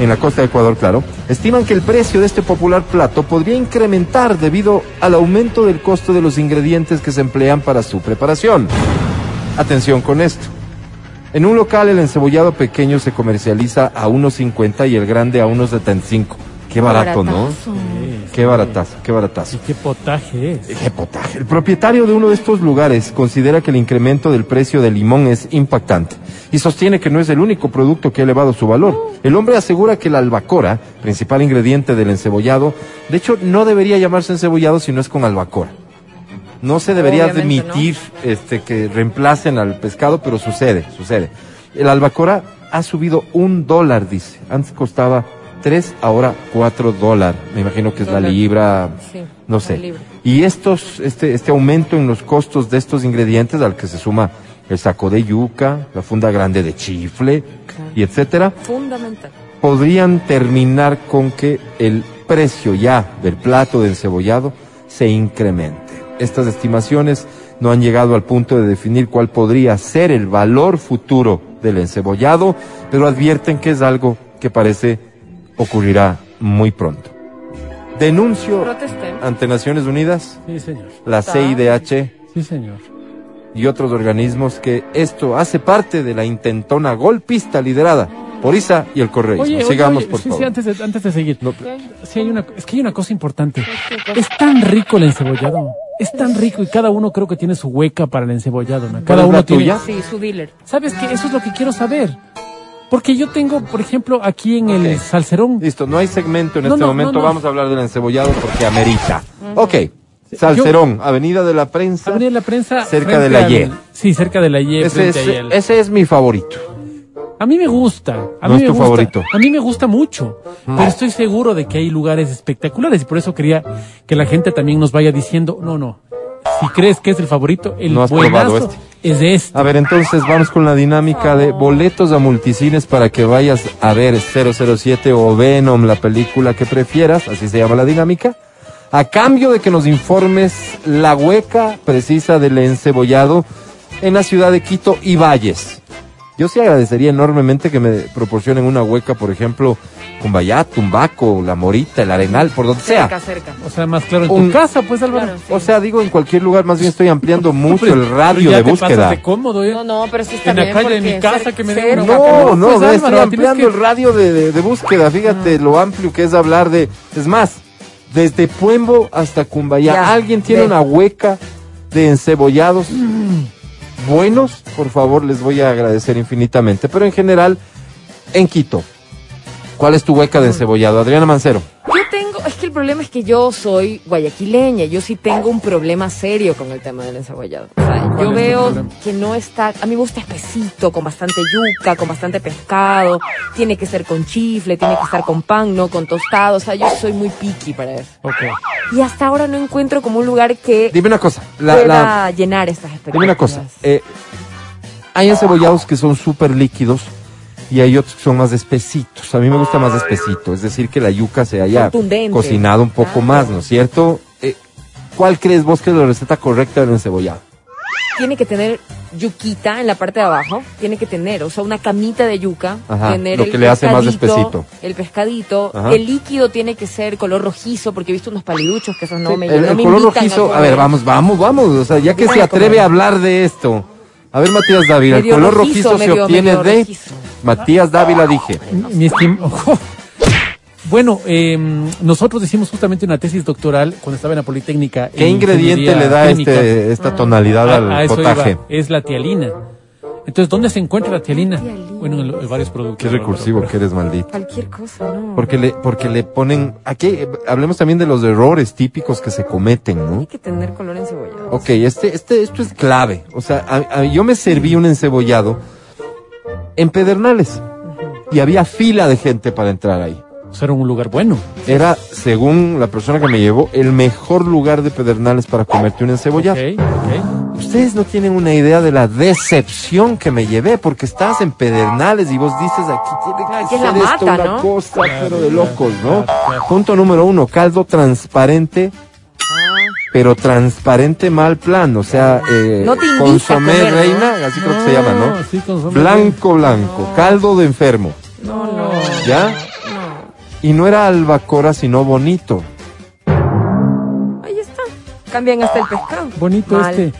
en la costa de Ecuador, claro, estiman que el precio de este popular plato podría incrementar debido al aumento del costo de los ingredientes que se emplean para su preparación. Atención con esto. En un local el encebollado pequeño se comercializa a 1.50 y el grande a 1.75. Qué barato, ¿no? Qué baratazo, qué baratazo. ¿Y qué potaje es? Qué potaje. El propietario de uno de estos lugares considera que el incremento del precio del limón es impactante y sostiene que no es el único producto que ha elevado su valor. El hombre asegura que la albacora, principal ingrediente del encebollado, de hecho no debería llamarse encebollado si no es con albacora. No se debería Obviamente, admitir este, que reemplacen al pescado, pero sucede, sucede. El albacora ha subido un dólar, dice. Antes costaba tres, ahora cuatro dólares. Me imagino que es la libra, Sí, no sé. libra. Y estos, este, este aumento en los costos de estos ingredientes, al que se suma el saco de yuca, la funda grande de chifle, Claro. y etcétera, Fundamental. podrían terminar con que el precio ya del plato de encebollado se incremente. Estas estimaciones no han llegado al punto de definir cuál podría ser el valor futuro del encebollado, pero advierten que es algo que parece ocurrirá muy pronto. Denuncio Protestemos. ante Naciones Unidas, Sí, señor. la CIDH Sí, señor. y otros organismos que esto hace parte de la intentona golpista liderada por ISA y el. Oye, oye, Sigamos, oye, por sí, favor. sí, antes de, antes de seguir. No, Sí, hay una, es que hay una cosa importante. Es tan rico el encebollado. Es tan rico y cada uno creo que tiene su hueca para el encebollado. ¿no? Cada uno tiene. tuya? Sí, su dealer. ¿Sabes qué? Eso es lo que quiero saber. Porque yo tengo, por ejemplo, aquí en el Ok. Salcerón. Listo, no hay segmento en No, este no, momento, no, vamos a hablar del encebollado porque amerita. Ok, Salcerón, Avenida de la Prensa. Avenida de la Prensa. Cerca de la al- Y. Sí, cerca de la Y. Ese es, al- ese es mi favorito. A mí me gusta. A No mí es me tu gusta. favorito. A mí me gusta mucho. Pero estoy seguro de que hay lugares espectaculares y por eso quería que la gente también nos vaya diciendo, no, no. Si crees que es el favorito, el No has probado buenazo este. es este. A ver, entonces vamos con la dinámica de boletos a multicines para que vayas a ver 007 o Venom, la película que prefieras, así se llama la dinámica. A cambio de que nos informes la hueca precisa del encebollado en la ciudad de Quito y Valles. Yo sí agradecería enormemente que me proporcionen una hueca, por ejemplo, Cumbayá, Tumbaco, La Morita, El Arenal, por donde sea. Cerca, cerca. O sea, más claro, en Un- tu casa, pues, Álvaro. Claro, sí. O sea, digo en cualquier lugar, más bien estoy ampliando mucho el radio ya de te búsqueda. pasas de cómodo, ¿eh? No, no, pero sí está En la bien. calle de mi casa que me den cerca. una No, no, pues, Álvaro, estoy ampliando que- el radio de, de- de búsqueda. Fíjate lo amplio que es hablar de. Es más, desde Puembo hasta Cumbayá. Ya, Alguien tiene una hueca de encebollados. Buenos, por favor, les voy a agradecer infinitamente. Pero en general, en Quito, ¿cuál es tu hueca de encebollado? Adriana Mancero. Problema es que yo soy guayaquileña, yo sí tengo un problema serio con el tema del encebollado. O sea, ¿Cuál yo veo que no está, a mí me gusta espesito, con bastante yuca, con bastante pescado, tiene que ser con chifle, tiene que estar con pan, no con tostado, o sea, yo soy muy picky para eso. Ok. Y hasta ahora no encuentro como un lugar que Dime una cosa. La, pueda la- llenar estas expectativas. dime una cosa. eh, hay encebollados que son súper líquidos y hay otros que son más espesitos. A mí me gusta más espesito, es decir, que la yuca se haya cocinado un poco Claro. más, ¿no es cierto? Eh, ¿Cuál crees vos que es la receta correcta del encebollado? tiene que tener yuquita en la parte de abajo, tiene que tener, o sea, una camita de yuca, Ajá, tener lo el que le hace más pescadito, espesito. El pescadito, Ajá. el líquido tiene que ser color rojizo, porque he visto unos paliduchos que esos no Sí, me, el, no el me color rojizo, a, ver, vamos, vamos, vamos, o sea, ya que se atreve comer. a hablar de esto. A ver, Matías Dávila, el color rojizo, rojizo, se obtiene de... rojizo. Matías Dávila dije. Mi estim-. Bueno, eh, nosotros hicimos justamente una tesis doctoral cuando estaba en la Politécnica. ¿Qué en ingrediente le da este, esta tonalidad A- al a eso potaje? iba, es la tialina. Entonces, ¿dónde se encuentra la tialina? Bueno, en, en varios productos. Qué recursivo que eres, maldito. Cualquier cosa, ¿no? Porque le, porque le ponen, aquí eh, hablemos también de los errores típicos que se cometen, Hay ¿no? que tener color encebollado. Ok, este, este, esto es clave. O sea, a- a- yo me serví un encebollado en Pedernales y había fila de gente para entrar ahí. O sea, era un lugar bueno. Era, según la persona que me llevó, el mejor lugar de Pedernales para comerte un encebollado. Ok, ok. Ustedes no tienen una idea de la decepción que me llevé, porque estás en Pedernales y vos dices aquí tiene que ser la esto mata, una ¿no? cosa, pero de claro, locos, ¿no? claro, claro. Punto número uno, caldo transparente, pero transparente mal plan, o sea, eh, No consomé comer, ¿no? reina, así creo que se llama, ¿no? sí, consomé Blanco, blanco, caldo de enfermo, No, no. ¿ya? No. Y no era albacora, sino bonito. Ahí está. Cambian hasta el pescado. Bonito Mal. este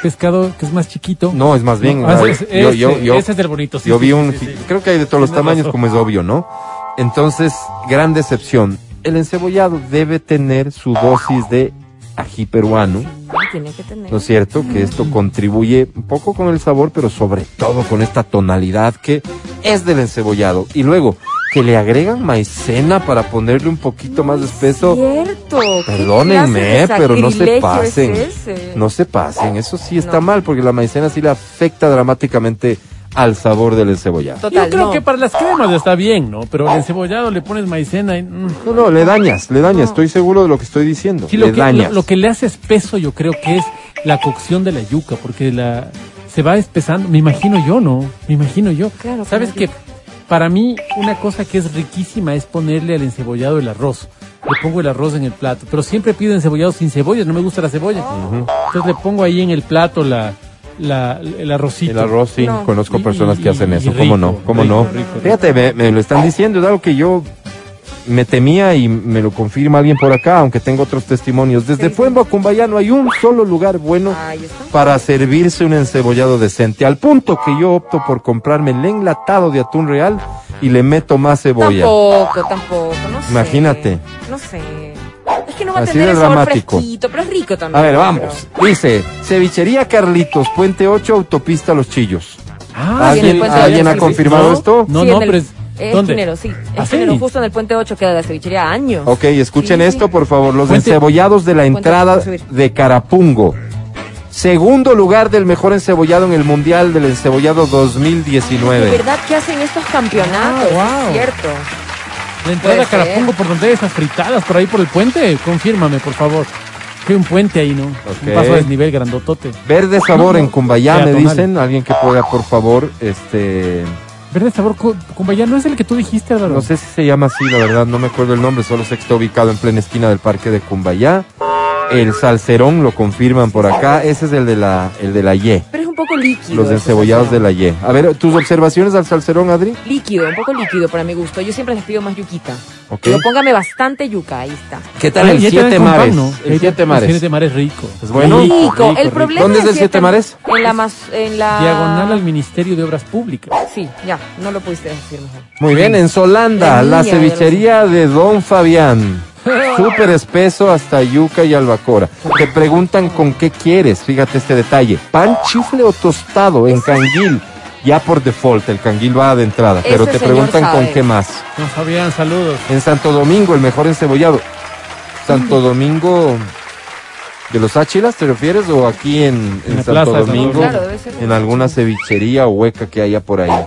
pescado que es más chiquito. No, es más bien, Ah, yo, ese- yo, yo, ese es del bonito. sí, yo sí, vi sí, un, sí, sí. creo que hay de todos los tamaños, razón. como es obvio, ¿no? Entonces, gran decepción. El encebollado debe tener su dosis de ají peruano, Tiene que tener. ¿no es cierto? Que esto contribuye un poco con el sabor, pero sobre todo con esta tonalidad que es del encebollado. Y luego, que le agregan maicena para ponerle un poquito más de espeso. Cierto. ¿Qué Perdónenme, pero no se pasen. es? No se pasen, eso sí está No. mal, porque la maicena sí le afecta dramáticamente al sabor del encebollado. Total, Yo creo no. que para las cremas está bien, ¿no? Pero el encebollado le pones maicena y... mm. No, no, le dañas, le dañas, estoy seguro de lo que estoy diciendo. Sí, le lo que, dañas. lo, lo que le hace espeso yo creo que es la cocción de la yuca, porque la se va espesando, me imagino yo, ¿no? Me imagino yo. Claro, ¿Sabes que Para mí, una cosa que es riquísima es ponerle al encebollado el arroz. Le pongo el arroz en el plato, pero siempre pido encebollado sin cebollas, no me gusta la cebolla. Entonces le pongo ahí en el plato la, la- el arrocito. El arroz, sí, No. conozco personas y- que hacen y eso, rico, ¿cómo no? ¿Cómo rico, no? rico, Fíjate, me, me lo están diciendo, es algo que yo me temía y me lo confirma alguien por acá, aunque tengo otros testimonios. Desde. Fuembo a Cumbayá no hay un solo lugar bueno para servirse un encebollado decente, al punto que yo opto por comprarme el enlatado de atún real y le meto más cebolla. Tampoco, tampoco, no sé. Imagínate. No sé. A Así tener de el sabor dramático. fresquito, pero es rico también. A ver, vamos. Dice, cevichería Carlitos, Puente 8, Autopista Los Chillos. Ah, sí, en el ¿Alguien, Puente ¿alguien ha confirmado No. esto? No, Sí, no, en el- pero es... Es sí. ¿Ah, Es sí? justo en el puente 8 queda la cevichería años. Ok, escuchen Sí, esto, sí. por favor. Los Puente- encebollados de la Puente entrada subir. de Carapungo. Segundo lugar del mejor encebollado en el Mundial del Encebollado De 2019. verdad que hacen estos campeonatos, Ah, wow. es cierto. La entrada a. Carapungo, por donde hay esas fritadas, por ahí por el puente, confírmame, por favor. Que hay un puente ahí, ¿no? Un paso a desnivel grandotote. Verde sabor No, en Cumbayá, me dicen. Alguien que pueda, por favor, este... Verde sabor cu- Cumbayá, ¿no es el que tú dijiste, Álvaro? No sé si se llama así, la verdad, no me acuerdo el nombre, solo sé que está ubicado en plena esquina del parque de Cumbayá. El salcerón lo confirman por acá, ese es el de la, el de la Y, Pero es un poco líquido. los encebollados de la Y. A ver, tus observaciones al salcerón, Adri. Líquido, un poco líquido para mi gusto. Yo siempre les pido más yuquita. Ok. Pero póngame bastante yuca, ahí está. ¿Qué tal Ah, el siete con pan, mares? ¿no? El siete El mares. siete mares rico. ¿Es bueno? Rico. rico, el rico. problema ¿Dónde es el Siete Mares? En la más, en la... Diagonal al Ministerio de Obras Públicas. Sí, ya, no lo pudiste decir mejor. Muy bien, en Solanda, La la niña de cevichería de Don Fabián. Súper espeso hasta yuca y albacora. Te preguntan con qué quieres, fíjate este detalle. Pan, chifle o tostado en canguil. Ya por default, el canguil va de entrada, pero Ese te señor preguntan con qué más. Don Fabián, saludos. En Santo Domingo, el mejor encebollado. Santo Domingo de los Áchilas, ¿te refieres? ¿O aquí en, en Santo plaza Domingo? Domingo. Claro, debe ser. En alguna cevichería o hueca que haya por ahí.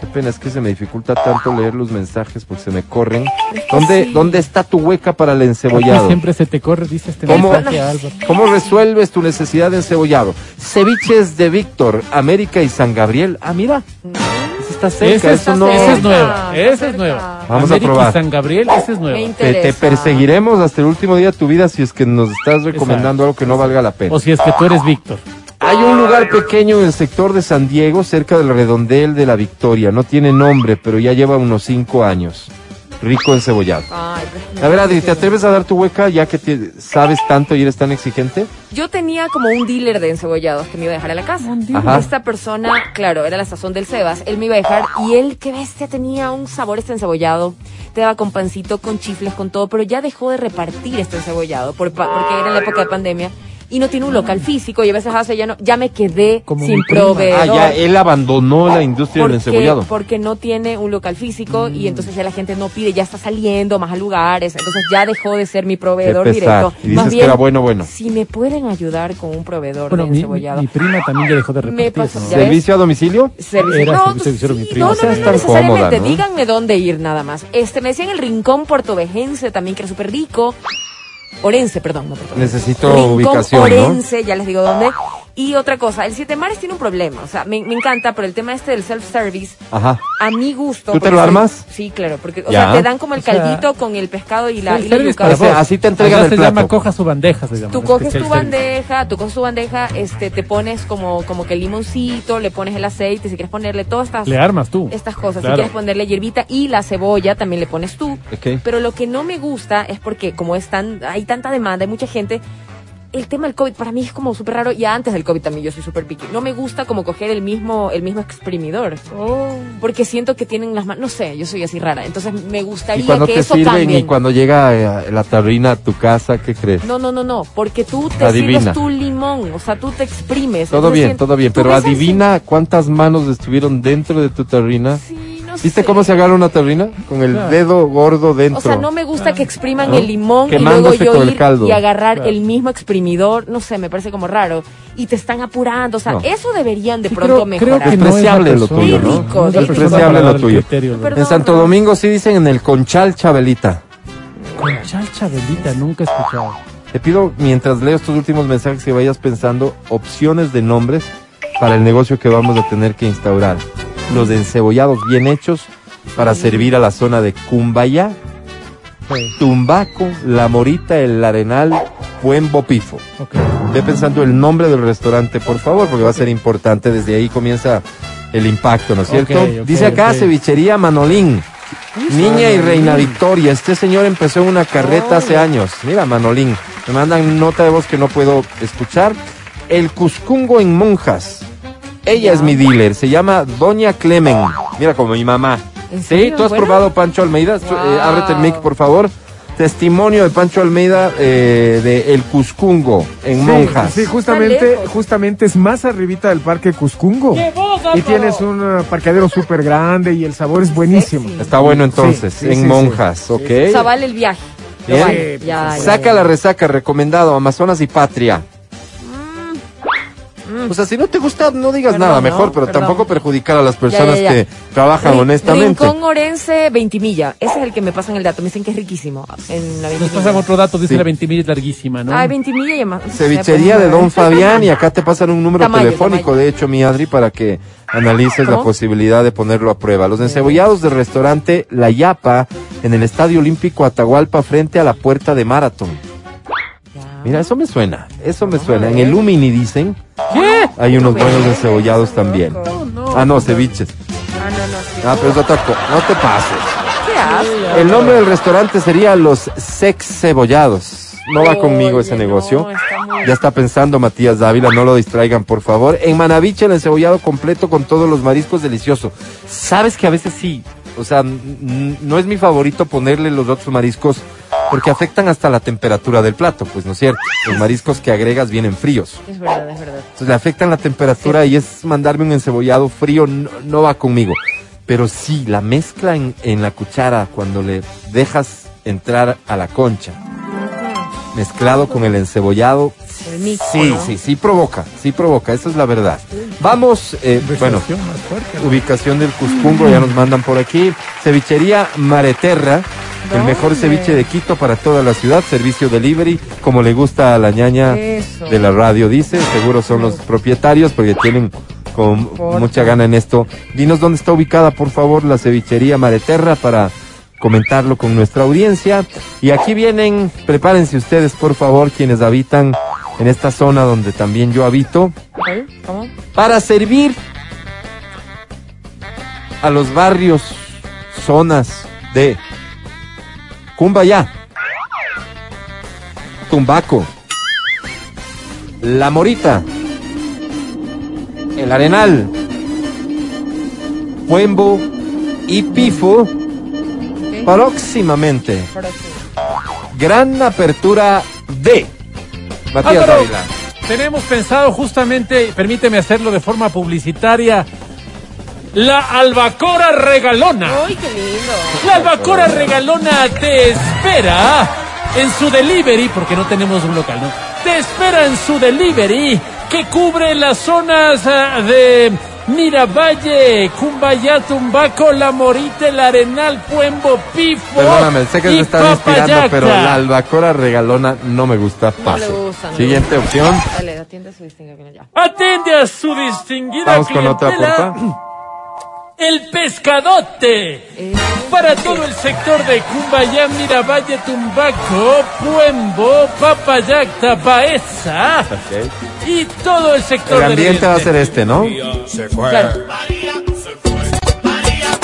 Qué pena, es que se me dificulta tanto leer los mensajes porque se me corren. ¿Dónde, sí. ¿dónde está tu hueca para el encebollado? siempre se te corre, dice este ¿Cómo? mensaje, Álvaro. ¿Cómo resuelves tu necesidad de encebollado? Ceviches de Víctor, América y San Gabriel. Ah, mira. Está cerca, Ese eso no. ese es está ese es nuevo. Vamos a América y probar. San Gabriel, ese es nuevo. Te, perseguiremos hasta el último día de tu vida si es que nos estás recomendando algo que no valga la pena. O si es que tú eres Víctor. Hay un lugar pequeño en el sector de San Diego, cerca del redondel de la Victoria. No tiene nombre, pero ya lleva unos cinco años. Rico encebollado. Ay, A ver, Adri, ¿te atreves a dar tu hueca ya que te- sabes tanto y eres tan exigente? Yo tenía como un dealer de encebollados que me iba a dejar a la casa. Ajá. Esta persona, claro, era la sazón del Sebas, él me iba a dejar y él, qué bestia, tenía un sabor este encebollado. Te daba con pancito, con chifles, con todo, pero ya dejó de repartir este encebollado por pa- porque era en la época de pandemia y no tiene un local físico y a veces hace ya no, ya me quedé Como sin proveedor. Ah, ya él abandonó la industria del encebollado. porque no tiene un local físico Mm. y entonces ya la gente no pide, ya está saliendo más a lugares, entonces ya dejó de ser mi Qué proveedor pesar. directo. Y dices Más que bien, era bueno, bueno. Si me pueden ayudar con un proveedor Bueno, de mi, mi, encebollado. mi prima también ya dejó de Me repartir. pasó- ¿no? ya ves. ¿Servicio a domicilio? Servicio. Era no, servicio, mi prima. no, no, no, no necesariamente. cómoda, ¿no? Díganme dónde ir nada más. Este, me decían el Rincón Portovejense también, que era súper rico. Orense, perdón, no. Necesito Rincón ubicación, ¿no? Orense, ya les digo dónde. Y otra cosa, el Siete Mares tiene un problema. O sea, me, me encanta, pero el tema este del self-service, a mi gusto. ¿Tú te lo soy- armas? Sí, claro, porque, o Ya. sea, te dan como el O sea, caldito con el pescado y la, y la yuca. O sea, así te entregan Allá el se plato. llama coja su bandeja, se llama. Tú este coges tu bandeja, tú coges tu bandeja, este, te pones como, como que el limoncito, le pones el aceite, si quieres ponerle todas estas, Le armas tú. estas cosas, Claro. si quieres ponerle hierbita y la cebolla también le pones tú. Pero lo que no me gusta es porque como es tan, hay tanta demanda, hay mucha gente, el tema del COVID para mí es como súper raro y antes del COVID también yo soy súper picky. No me gusta como coger el mismo, el mismo exprimidor. Oh. Porque siento que tienen las manos, no sé, yo soy así rara. Entonces me gustaría Y cuando que te eso sirven cambie. y cuando llega eh, la tarrina a tu casa, ¿qué crees? No, no, no, no, porque tú te Adivina. sirves tu limón, o sea, tú te exprimes. Todo Entonces, bien, todo bien, pero así- adivina cuántas manos estuvieron dentro de tu tarrina. Sí, no ¿Viste sé. cómo se agarra una tarrina? Con el Claro. dedo gordo dentro. O sea, no me gusta que expriman ¿No? el limón y luego Quemándose yo con el ir caldo. y agarrar Claro. el mismo exprimidor, no sé, me parece como raro. Y te están apurando, o sea, No. eso deberían de Sí, pronto creo, creo mejorar. que no es la Despreciable lo tuyo, ¿no? es despreciable lo tuyo. criterio, ¿no? Perdón. En Santo Domingo sí dicen en el Conchal Chabelita. Conchal Chabelita, nunca he escuchado. Te pido, mientras leo estos últimos mensajes, que vayas pensando opciones de nombres para el negocio que vamos a tener que instaurar. Los encebollados bien hechos para servir a la zona de Cumbaya, Tumbaco, La Morita, El Arenal, Buen Bopifo. Ok. Ve pensando el nombre del restaurante, por favor, porque va a ser importante. Desde ahí comienza el impacto, ¿no es cierto? Ok, ok, Dice acá cevichería Manolín. Niña y Reina Victoria. Este señor empezó en una carreta hace años. Mira, Manolín. Me mandan nota de voz que no puedo escuchar. El Cuscungo en Monjas. Ella es mi dealer. Se llama Doña Clemen. Mira, como mi mamá. ¿En Sí, tú has ¿Bueno? probado Pancho Almeida. Eh, Wow. ábrete el mic, por favor. Testimonio de Pancho Almeida eh, de El Cuscungo en Sí, Monjas. Sí, justamente, justamente es más arribita del parque Cuscungo. Y tienes un uh, parqueadero súper grande y el sabor es buenísimo. Sexy. Está bueno entonces, Sí, sí, en sí, Monjas, ¿ok? O sea, vale el viaje. Vale. Ya, ya, Saca ya. la resaca, recomendado, Amazonas y Patria. O sea, si no te gusta, no digas Perdón, nada, ¿no? mejor, pero Perdón. tampoco perjudicar a las personas Ya, ya, ya. que trabajan honestamente. Rincón Orense, Ventimilla. Ese es el que me pasan el dato. Me dicen que es riquísimo. En la Nos pasan otro dato, dice Sí. la ventimilla es larguísima, ¿no? Ah, Ventimilla y más. Cevichería de Don Fabián y acá te pasan un número Tamayo, telefónico, Tamayo. de hecho, mi Adri, para que analices la posibilidad de ponerlo a prueba. Los encebollados del restaurante La Yapa en el Estadio Olímpico Atahualpa frente a la puerta de Maratón. Mira, eso me suena, eso me suena. En el Lumini dicen, ¿Qué? hay unos buenos encebollados también. Ah, no, ceviches. Ah, no, no. Ah, pero es otra cosa. No te pases. ¿Qué haces? El nombre del restaurante sería Los Sex Cebollados. No va conmigo ese negocio. Ya está pensando Matías Dávila, no lo distraigan, por favor. En Manaviche el encebollado completo con todos los mariscos delicioso. Sabes que a veces sí, o sea, no es mi favorito ponerle los otros mariscos porque afectan hasta la temperatura del plato, pues no es cierto. Los mariscos que agregas vienen fríos. Es verdad, es verdad. Entonces le afectan la temperatura y es mandarme un encebollado frío, no, no va conmigo. Pero sí, la mezcla en, en la cuchara cuando le dejas entrar a la concha, mezclado con el encebollado, El sí, ¿no? sí, sí provoca, sí provoca, esa es la verdad. Vamos, eh, bueno, ubicación del Cuscungo, ya nos mandan por aquí. Cevichería Mareterra, el mejor ceviche de Quito para toda la ciudad, servicio delivery, como le gusta a la ñaña Eso. de la radio, dice. Seguro son los propietarios porque tienen con mucha gana en esto. Dinos dónde está ubicada, por favor, la cevichería Mareterra para comentarlo con nuestra audiencia. Y aquí vienen, prepárense ustedes, por favor, quienes habitan en esta zona donde también yo habito. ¿Cómo? para servir a los barrios, zonas de Cumbayá, Tumbaco, La Morita, El Arenal, Puembo y Pifo próximamente. Gran apertura de Matías Álvaro, Dávila. tenemos pensado justamente, permíteme hacerlo de forma publicitaria, la albacora regalona. ¡Uy, qué lindo! La albacora regalona te espera en su delivery, porque no tenemos un local, ¿no? Te espera en su delivery que cubre las zonas ah, de Miravalle, Cumbayá, Tumbaco, La Morita, El Arenal, Puembo, Pifo. Perdóname, sé que se están inspirando, Papayaca. pero la albacora regalona no me gusta. No Paso. le gusta, no Siguiente le opción. Dale, atiende a su distinguido cliente ya. Atiende a su distinguida Vamos con otra, porfa. El pescadote. Eh, Para todo el sector de Cumbayá, Miravalle, Tumbaco, Puembo, Papayacta, Baeza Ok. Y todo el sector El del ambiente va a ser este, ¿no? claro.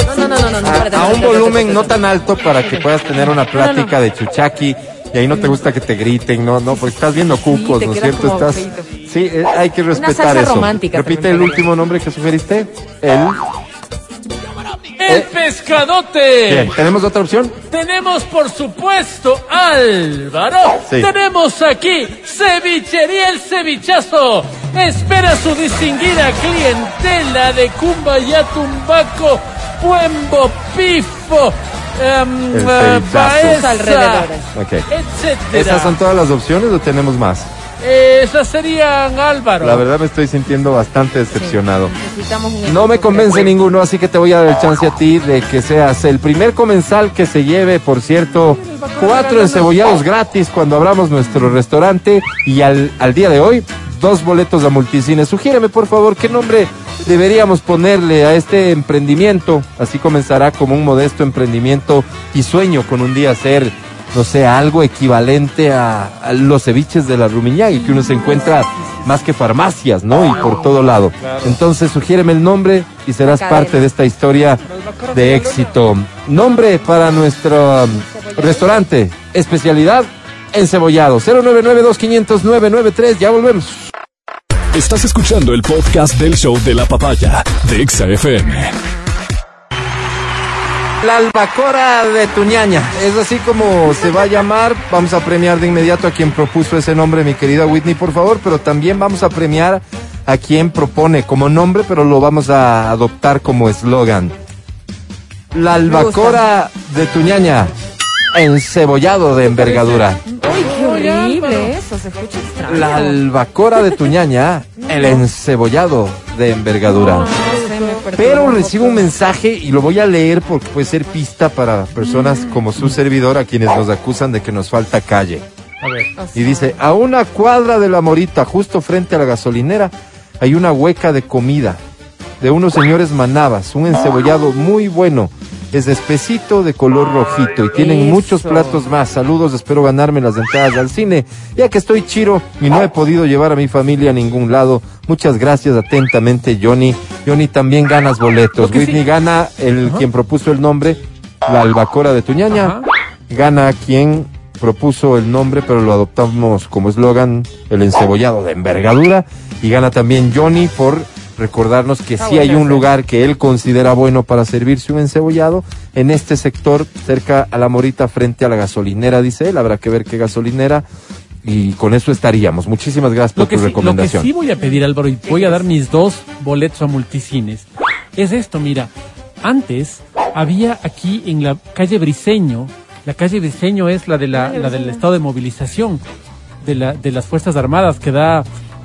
No, no, no, no, no, no, A, espérate, a un espérate, volumen espérate, no tan alto para que puedas tener una plática de chuchaqui y ahí no te gusta que te griten, no, no, porque estás viendo cucos, te ¿no es cierto? como Estás, feíto. sí, eh, hay que respetar salsa eso. romántica Repite también el último nombre que sugeriste. El. El Eh. pescadote. Bien, ¿tenemos otra opción? Tenemos, por supuesto, Álvaro. Sí. Tenemos aquí Cevichería El Cevichazo. Espera su distinguida clientela de Cumbayá, Tumbaco, Puembo, Pifo, em, El eh, alrededores. Etcétera. ¿Esas son todas las opciones o tenemos más? Esas serían, Álvaro. La verdad me estoy sintiendo bastante decepcionado. Necesitamos un No me convence ninguno, así que te voy a dar el chance a ti de que seas el primer comensal que se lleve, por cierto, cuatro encebollados gratis cuando abramos nuestro restaurante y al, al día de hoy, dos boletos a multicine. Sugiéreme, por favor, qué nombre deberíamos ponerle a este emprendimiento. Así comenzará como un modesto emprendimiento y sueño con un día ser, no sé, algo equivalente a, a los ceviches de la Rumiñahui, que uno se encuentra más que farmacias, ¿no? Y por todo lado. Entonces, sugiéreme el nombre y serás parte de esta historia de éxito. Nombre para nuestro um, restaurante, especialidad, encebollado. 099-2500-993, ya volvemos. Estás escuchando el podcast del show de la papaya de Exa FM. La albacora de Tuñaña, es así como se va a llamar. Vamos a premiar de inmediato a quien propuso ese nombre, mi querida Whitney, por favor, pero también vamos a premiar a quien propone como nombre, pero lo vamos a adoptar como eslogan. La albacora de Tuñaña, encebollado de envergadura. Uy, qué horrible eso, se escucha extraño. La albacora de Tuñaña, el encebollado de envergadura. Pero recibo un mensaje y lo voy a leer porque puede ser pista para personas como su servidor a quienes nos acusan de que nos falta calle. A ver. Y dice, a una cuadra de la morita, justo frente a la gasolinera, hay una hueca de comida de unos señores manabas, un encebollado muy bueno. Es espesito de color rojito y tienen Eso. muchos platos más. Saludos, espero ganarme las entradas al cine, ya que estoy chiro y no he podido llevar a mi familia a ningún lado. Muchas gracias atentamente, Johnny. Johnny también ganas boletos. Sí- Whitney gana el quien propuso el nombre, la albacora de Tuñaña. Ajá. Gana quien propuso el nombre, pero lo adoptamos como eslogan, el encebollado de envergadura. Y gana también Johnny por recordarnos que Está sí hay un lugar que él considera bueno para servirse un encebollado en este sector cerca a la Morita frente a la gasolinera, dice él. Habrá que ver qué gasolinera y con eso estaríamos. Muchísimas gracias por Lo que, tu sí, lo que recomendación. sí voy a pedir, Álvaro, y voy a dar mis dos boletos a multicines, es esto, mira. Antes había aquí en la calle Briseño, la calle Briseño es la de la, la del estado de movilización de, la, de las Fuerzas Armadas que da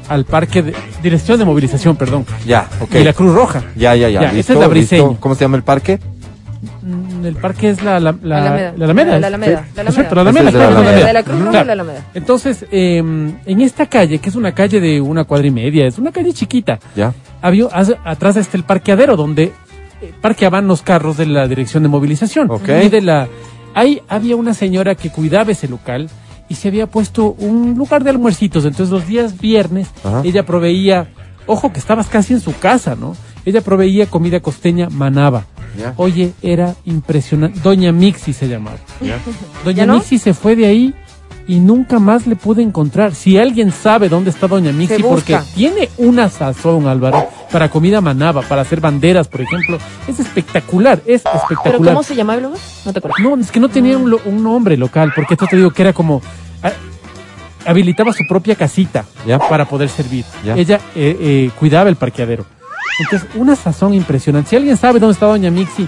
al parque de dirección de movilización, perdón. Ya, ok. Y la Cruz Roja. Ya, ya, ya. Ya, es la ¿Listo? Briseño. ¿Cómo se llama el parque? Mm, El parque es la, la, la, Alameda. la Alameda. La Alameda, la. Alameda. La de Cruz Roja Claro. y la Alameda. Entonces, eh, en esta calle, que es una calle de una cuadra y media, es una calle chiquita, Ya. había, atrás está el parqueadero donde eh, parqueaban los carros de la dirección de movilización. Ok. Y de la, ahí había una señora que cuidaba ese local y se había puesto un lugar de almuercitos. Entonces los días viernes Ajá. ella proveía, ojo que estabas casi en su casa, ¿no? Ella proveía comida costeña manaba. Oye, era impresionante. Doña Mixi se llamaba. Doña. Mixi se fue de ahí y nunca más le pude encontrar. Si alguien sabe dónde está Doña Mixi, porque tiene una sazón, Álvaro, para comida manaba, para hacer banderas, por ejemplo, es espectacular, es ¿Pero espectacular. cómo se llamaba el lugar? No te acuerdas. No, es que no tenía un, lo- un nombre local, porque esto te digo que era como... habilitaba su propia casita Ya. para poder servir. Ya. Ella eh, eh, cuidaba el parqueadero. Entonces, una sazón impresionante. Si alguien sabe dónde está Doña Mixi,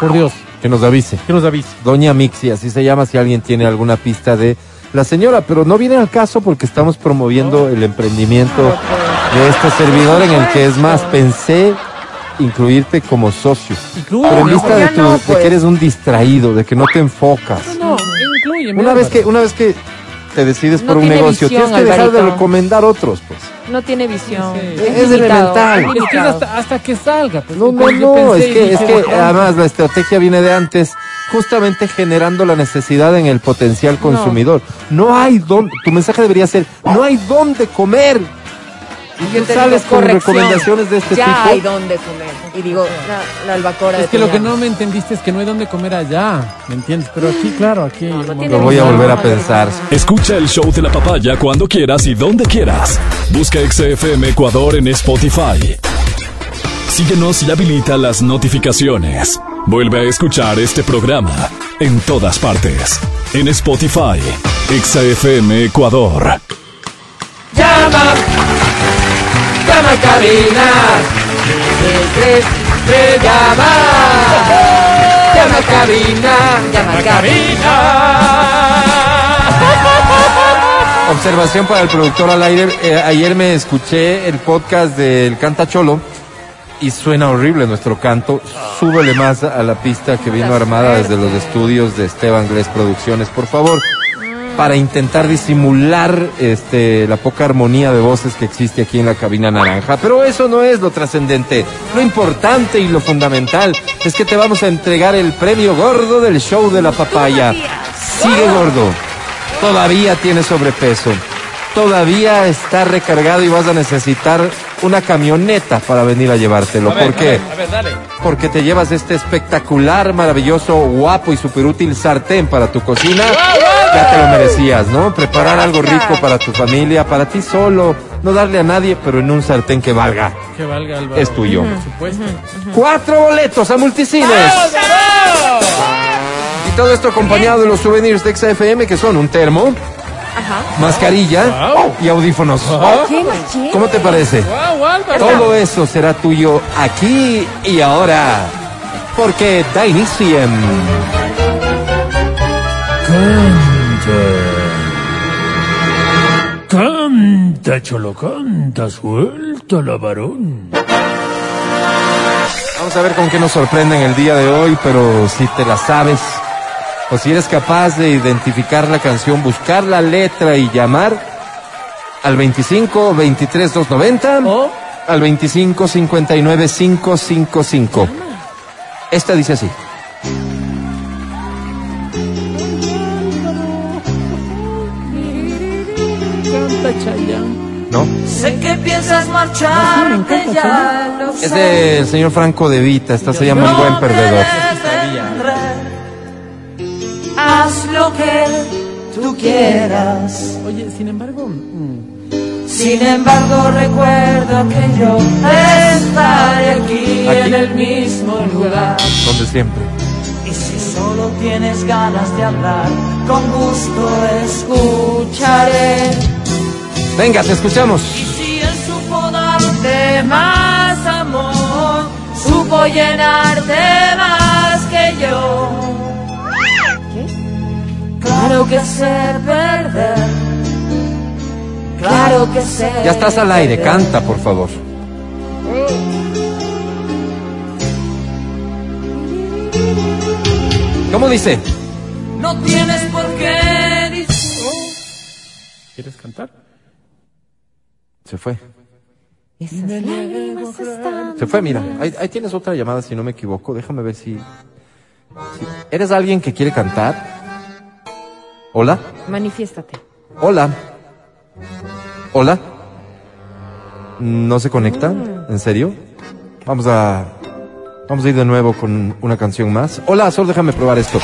por Dios, Que nos avise. que nos avise. Doña Mixi, así se llama, si alguien tiene alguna pista de la señora, pero no viene al caso porque estamos promoviendo el emprendimiento de este servidor en el que es más, pensé incluirte como socio. Incluye, Pero en vista de, tu- no, de pues. que eres un distraído, de que no te enfocas. No, incluye. Una vez que, una vez que te decides No por un negocio, visión, tienes que dejar de recomendar otros, pues. No tiene visión. Sí. Es limitado, elemental. es Es que es hasta, hasta que salga. pues, No, no, no, es que, es que además la estrategia viene de antes, justamente generando la necesidad en el potencial consumidor. No, hay dónde, tu mensaje debería ser, no hay dónde comer. Y Yo te sales digo, con recomendaciones de este ya tipo. hay dónde comer. Y digo, la, la albacora de Es que lo que no me entendiste es que no hay dónde comer allá, ¿me entiendes? Pero aquí, claro, aquí... No, no Lo voy a volver a pensar. Escucha el show de la papaya cuando quieras y donde quieras. Busca XFM Ecuador en Spotify. Síguenos y habilita las notificaciones. Vuelve a escuchar este programa en todas partes. En Spotify, XFM Ecuador. Llama, llama a cabina, te llama, llama cabina, Llama a Observación para el productor al aire. Eh, ayer me escuché el podcast del Canta Cholo y suena horrible nuestro canto. Súbele más a la pista que vino armada desde los estudios de Esteban Glés Producciones, por favor. Para intentar disimular este, la poca armonía de voces que existe aquí en la cabina naranja. Pero eso no es lo trascendente. Lo importante y lo fundamental es que te vamos a entregar el premio gordo del show de la papaya. Sigue gordo. Todavía tiene sobrepeso. Todavía está recargado y vas a necesitar una camioneta para venir a llevártelo. ¿Por qué? A ver, dale. Porque te llevas este espectacular, maravilloso, guapo y súper útil sartén para tu cocina. Ya te lo merecías, ¿no? Preparar algo rico para tu familia, para ti solo. No darle a nadie, pero en un sartén que valga. Que valga, Álvaro. Es tuyo. Por supuesto. Cuatro boletos a multicines. Y todo esto acompañado de los souvenirs de XFM que son un termo, mascarilla Wow. y audífonos. ¿Qué machín? ¿Cómo te parece? Wow, Álvaro. Todo eso será tuyo aquí y ahora. Porque da inicio. Canta, cholo, canta, suelta la varón. Vamos a ver con qué nos sorprenden el día de hoy, pero si te la sabes, o si eres capaz de identificar la canción, buscar la letra y llamar al 25 23 290 O al 25 59 555. Esta dice así. Chayanne. ¿No? Sé que piensas marcharte ya lo Es del señor Franco De Vita, esta se llama Un buen perdedor. Haz lo que tú quieras. Oye, sin embargo, mm, Sin embargo recuerdo que yo estaré aquí, Aquí. en el mismo lugar. Donde siempre. Y si solo tienes ganas de hablar, con gusto escucharé. Venga, te escuchamos. Y si él supo darte más amor, supo llenarte más que yo. Claro que sé perder. Claro que sé. Ya estás al aire, canta, por favor. ¿Cómo dice? No tienes por qué decir. ¿Quieres cantar? Se fue. Esas lágrimas están. Se fue, mira. Ahí, ahí tienes otra llamada, si no me equivoco. Déjame ver si, si- ¿Eres alguien que quiere cantar? ¿Hola? Manifiéstate. Hola. ¿Hola? ¿No se conecta? ¿En serio? Vamos a... Vamos a ir de nuevo con una canción más. Hola, Sol, déjame probar esto.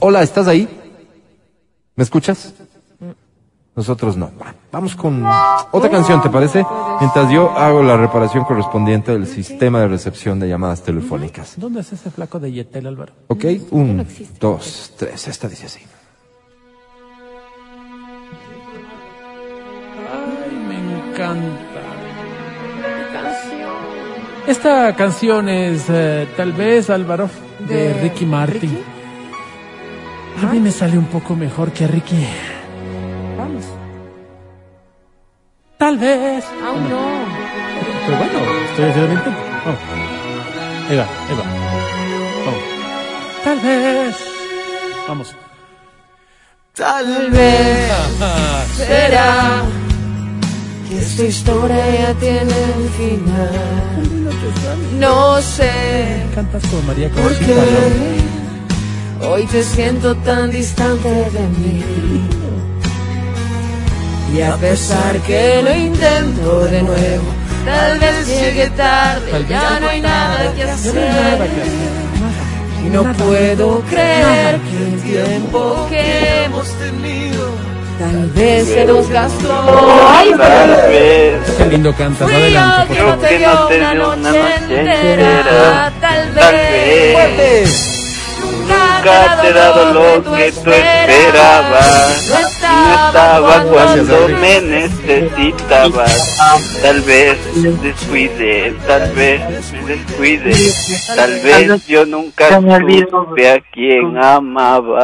Hola, ¿estás ahí? ¿Me escuchas? Nosotros no. Va, Vamos con otra canción, ¿te parece? Mientras yo hago la reparación correspondiente del sistema de recepción de llamadas telefónicas. ¿Dónde es ese flaco de Yetel, Álvaro? ¿Ok? Un, dos, tres. Esta dice así. Ay, me encanta. Esta canción es eh, tal vez, Álvaro, de, ¿De Ricky Martin. Ricky? A mí me sale un poco mejor que a Ricky. Vamos. Tal vez. Aún no. Pero bueno, estoy haciendo el intento. Vamos. Ahí va, ahí va. Vamos. Tal vez. Vamos. Tal vez será que esta historia ya tiene un final. No sé Cantas como María por Conchita, qué ¿no? hoy te siento tan distante de mí. Y a pesar que lo intento de nuevo, tal vez llegue tarde, ya no hay nada que hacer. Y no puedo creer que el tiempo que hemos tenido tal vez se nos gastó. Ay, Tal vez Qué lindo cantas. Adelante, por que favor. no te que no dio te una dio una noche entera. Tal vez vez nunca te he dado lo que tú esperabas. No estaba cuando me necesitabas. Tal vez descuide, tal vez me descuide. Tal vez yo nunca supe a quién amaba.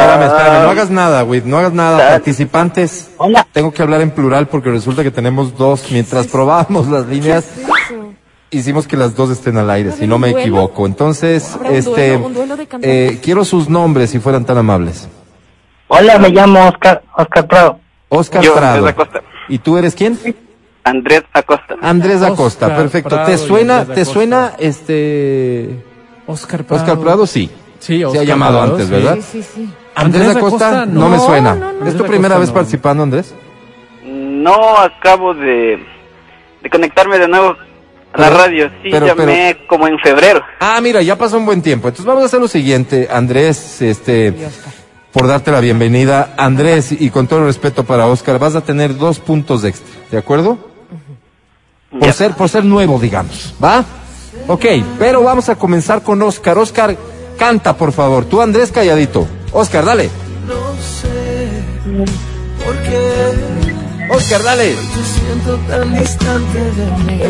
Espérame, espérame, no hagas nada, güey, no hagas nada. Participantes, tengo que hablar en plural porque resulta que tenemos dos. Mientras probábamos las líneas, hicimos que las dos estén al aire, si no me duelo? equivoco. Entonces, ¿Habrá un este, duelo- duelo eh, quiero sus nombres si fueran tan amables. Hola, me llamo Oscar, Oscar Prado. Oscar Yo, Prado. Andrés Acosta. ¿Y tú eres quién? Andrés Acosta. Andrés Acosta, Oscar perfecto. Prado ¿Te suena, te suena este Oscar Prado. Oscar Prado? Sí. Sí, Se ha Oscar llamado Prado, antes, sí. ¿verdad? Sí, sí, sí. Andrés, Andrés Acosta, Acosta, no, no. me suena. No, no, no. ¿Es tu primera Acosta, vez no. participando, Andrés? No acabo de, de conectarme de nuevo a la radio. Sí, pero- llamé como en febrero. Ah, mira, ya pasó un buen tiempo. Entonces vamos a hacer lo siguiente, Andrés, este, por darte la bienvenida. Andrés, y con todo el respeto para Oscar, vas a tener dos puntos extra, ¿de acuerdo? Por Ya. ser, por ser nuevo, digamos, ¿va? Ok, pero vamos a comenzar con Oscar. Oscar, canta, por favor. Tú, Andrés, calladito. Oscar, dale. No sé por qué Oscar, dale. te siento tan distante de mí.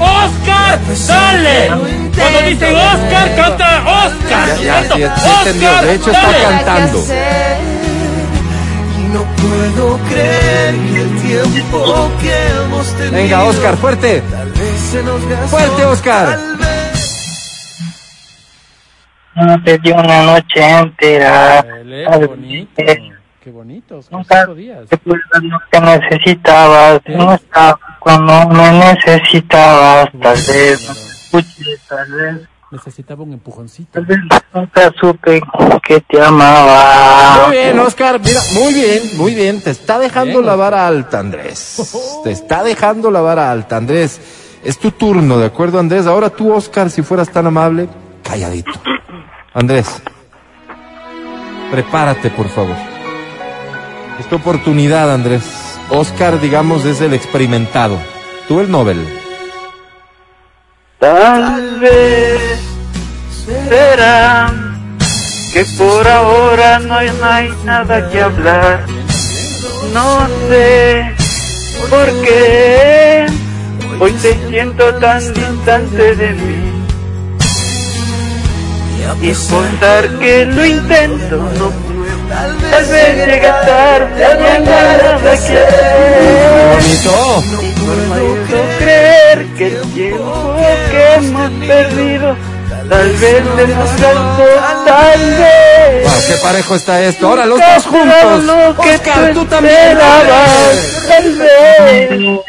¡Oscar! ¡Dale! Cuando dice Oscar, canta Oscar. Ya, ya, Eso, sí, entendió. De hecho, está dale. cantando. Y no puedo creer que el tiempo que hemos tenido Venga, Oscar, fuerte. tal vez se nos gastó. Fuerte, Oscar. Tal vez No te dio una noche entera. Dale, Tal Qué bonito. Qué bonito, Oscar. Nunca Cinco días. te que necesitabas. No estaba cuando me necesitabas. Tal vez no te escuché, tal vez. Necesitaba un empujoncito. Tal vez nunca supe que te amaba. Muy bien, Oscar, mira, muy bien, muy bien. Te está dejando Bien, la vara alta, Andrés. Te está dejando la vara alta, Andrés. Es tu turno, ¿de acuerdo, Andrés? Ahora tú, Oscar, si fueras tan amable, calladito. Andrés, prepárate, por favor. Es tu oportunidad, Andrés. Oscar, digamos, es el experimentado. Tú el Nobel. Tal vez será que por ahora no hay, no hay nada que hablar. No sé por qué hoy te siento tan distante de mí. Y contar que lo intento, no. Tal vez llegue tarde, hay nada que. Bonito. No puedo creer que el tiempo que hemos perdido tal vez es alto, tal vez. Wow, qué parejo está esto. Ahora los dos juntos. lo que Oscar, tú tú también. tal vez.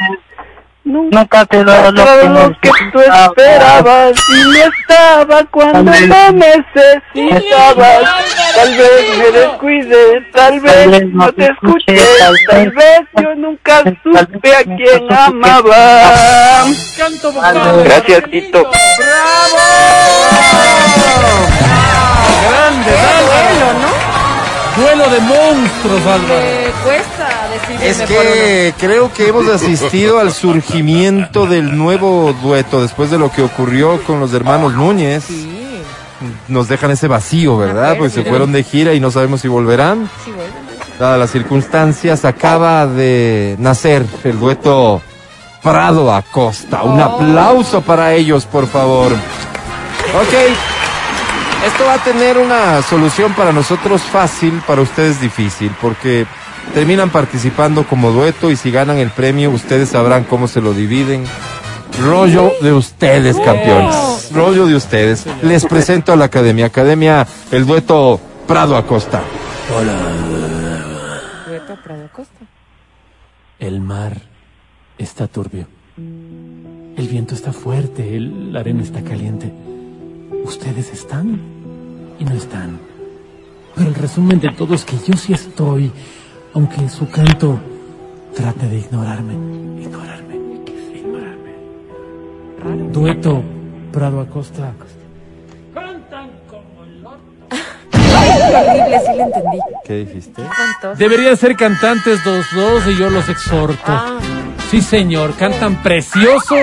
Nunca te lo lo Todo lo que tú esperabas y no estaba cuando no necesitabas. Tal vez me descuide, tal vez no te escuché, tal vez yo nunca supe a quién amaba. Canto vocal. Gracias, Tito. Grande, Duelo, ¿no? Duelo de monstruos, Álvaro. Me cuesta Es que creo que hemos asistido al surgimiento del nuevo dueto después de lo que ocurrió con los hermanos Núñez. Nos dejan ese vacío, ¿verdad? Pues se fueron de gira y no sabemos si volverán. Dadas las circunstancias, acaba de nacer el dueto Prado Acosta. Un Oh. aplauso para ellos, por favor. Ok. Esto va a tener una solución para nosotros fácil, para ustedes difícil, porque terminan participando como dueto y si ganan el premio, ustedes sabrán cómo se lo dividen. Rollo de ustedes, campeones. Rollo de ustedes. Les presento a la academia. Academia, el dueto Prado Acosta. Dueto Prado Costa. El mar está turbio. El viento está fuerte, el- la arena está caliente. Ustedes están y no están. Pero el resumen de todo es que yo sí estoy, aunque su canto trate de ignorarme, ignorarme, ignorarme. Dueto Prado Acosta. Cantan como. Qué horrible, sí le entendí. ¿Qué dijiste? Deberían ser cantantes los dos y yo los exhorto. Ah. Sí, señor, cantan precioso.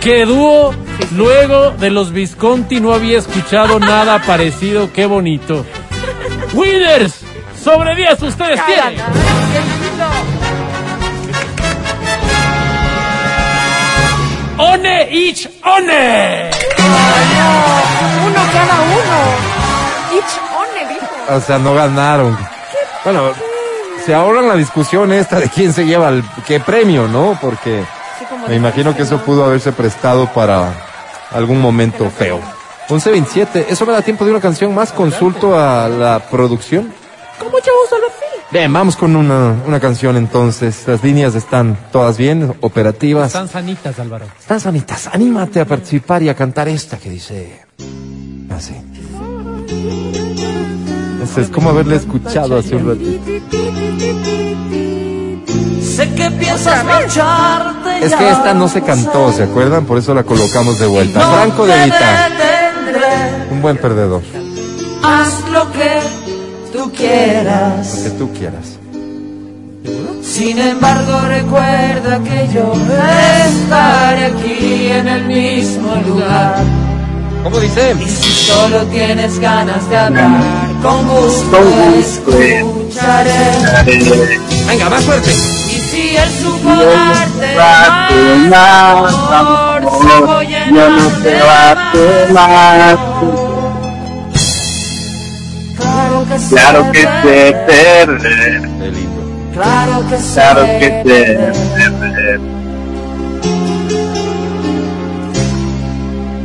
Qué dúo. Luego de los Visconti no había escuchado nada parecido. Qué bonito. Winners, sobre 10 ustedes tienen. One each one. Uno cada uno. Each one, dijo. O sea, no ganaron. Bueno, se ahorran la discusión esta de quién se lleva el qué premio, ¿no? Porque me imagino que eso pudo haberse prestado para algún momento feo. 11.27, ¿eso me da tiempo de una canción más? Consulto a la producción. Con mucho gusto, lo sí. Bien, vamos con una, una canción entonces. Las líneas están todas bien, operativas. Están sanitas, Álvaro. Están sanitas. Anímate a participar y a cantar esta que dice así. Este es como haberle escuchado hace un ratito. Sé que piensas marcharte Es que esta no se cantó, ¿se acuerdan? Por eso la colocamos de vuelta. Franco de Vita, un buen perdedor, Haz lo que tú quieras. lo que tú quieras. Sin embargo, recuerda que yo estaré aquí en el mismo lugar. ¿Cómo dice? Y si solo tienes ganas de hablar, con gusto Con gusto escucharé. Venga, más fuerte. Y si él supo darte más amor, amor, voy yo no te darte más. Claro que sé Claro que sé perder, perder, Qué lindo. Claro que sé claro que sé perder.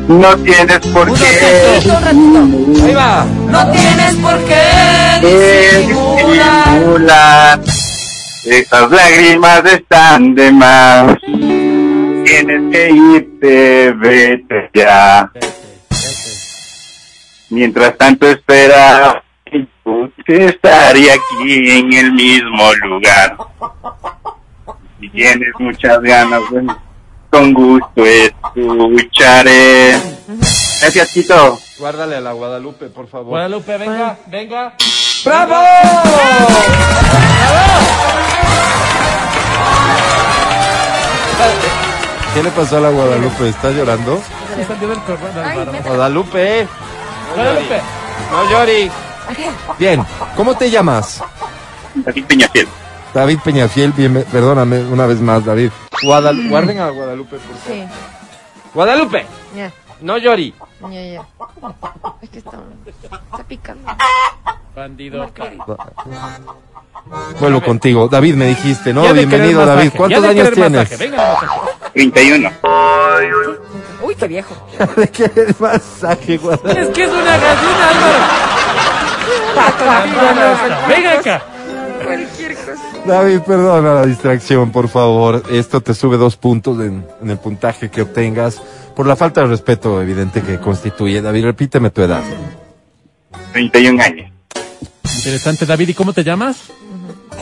No tienes por Un qué ratito, un ratito. Ahí va. No tienes por qué disimular. disimular. Esas lágrimas están de más. Tienes que irte, vete ya. Mientras tanto espera, yo estaría aquí en el mismo lugar. Si tienes muchas ganas, bueno, con gusto escucharé. Gracias, Tito. Guárdale a la Guadalupe, por favor. Guadalupe, venga, venga. ¡Bravo! ¿Qué le pasó a la Guadalupe? ¿Está llorando? Guadalupe. Guadalupe. No llori. Bien, ¿cómo te llamas? David Peñafiel. David Peñafiel, bien, perdóname una vez más, David. Guadal- guarden a Guadalupe, por favor. Sí. Guadalupe, Ya, no llori. ya, ya. Es que está, está picando. Bandido. Vuelvo contigo. David, me dijiste, ¿no? Bienvenido, David. ¿Cuántos años tienes? venga, masaje. 31. Uy, qué viejo. ¿De qué masaje, Guadalupe? Es que es una gallina, Álvaro. Venga acá. Cualquier cosa. David, perdona la distracción, por favor. Esto te sube dos puntos en, en el puntaje que obtengas por la falta de respeto evidente que constituye. David, repíteme tu edad. 31 años. Interesante, David. ¿Y cómo te llamas?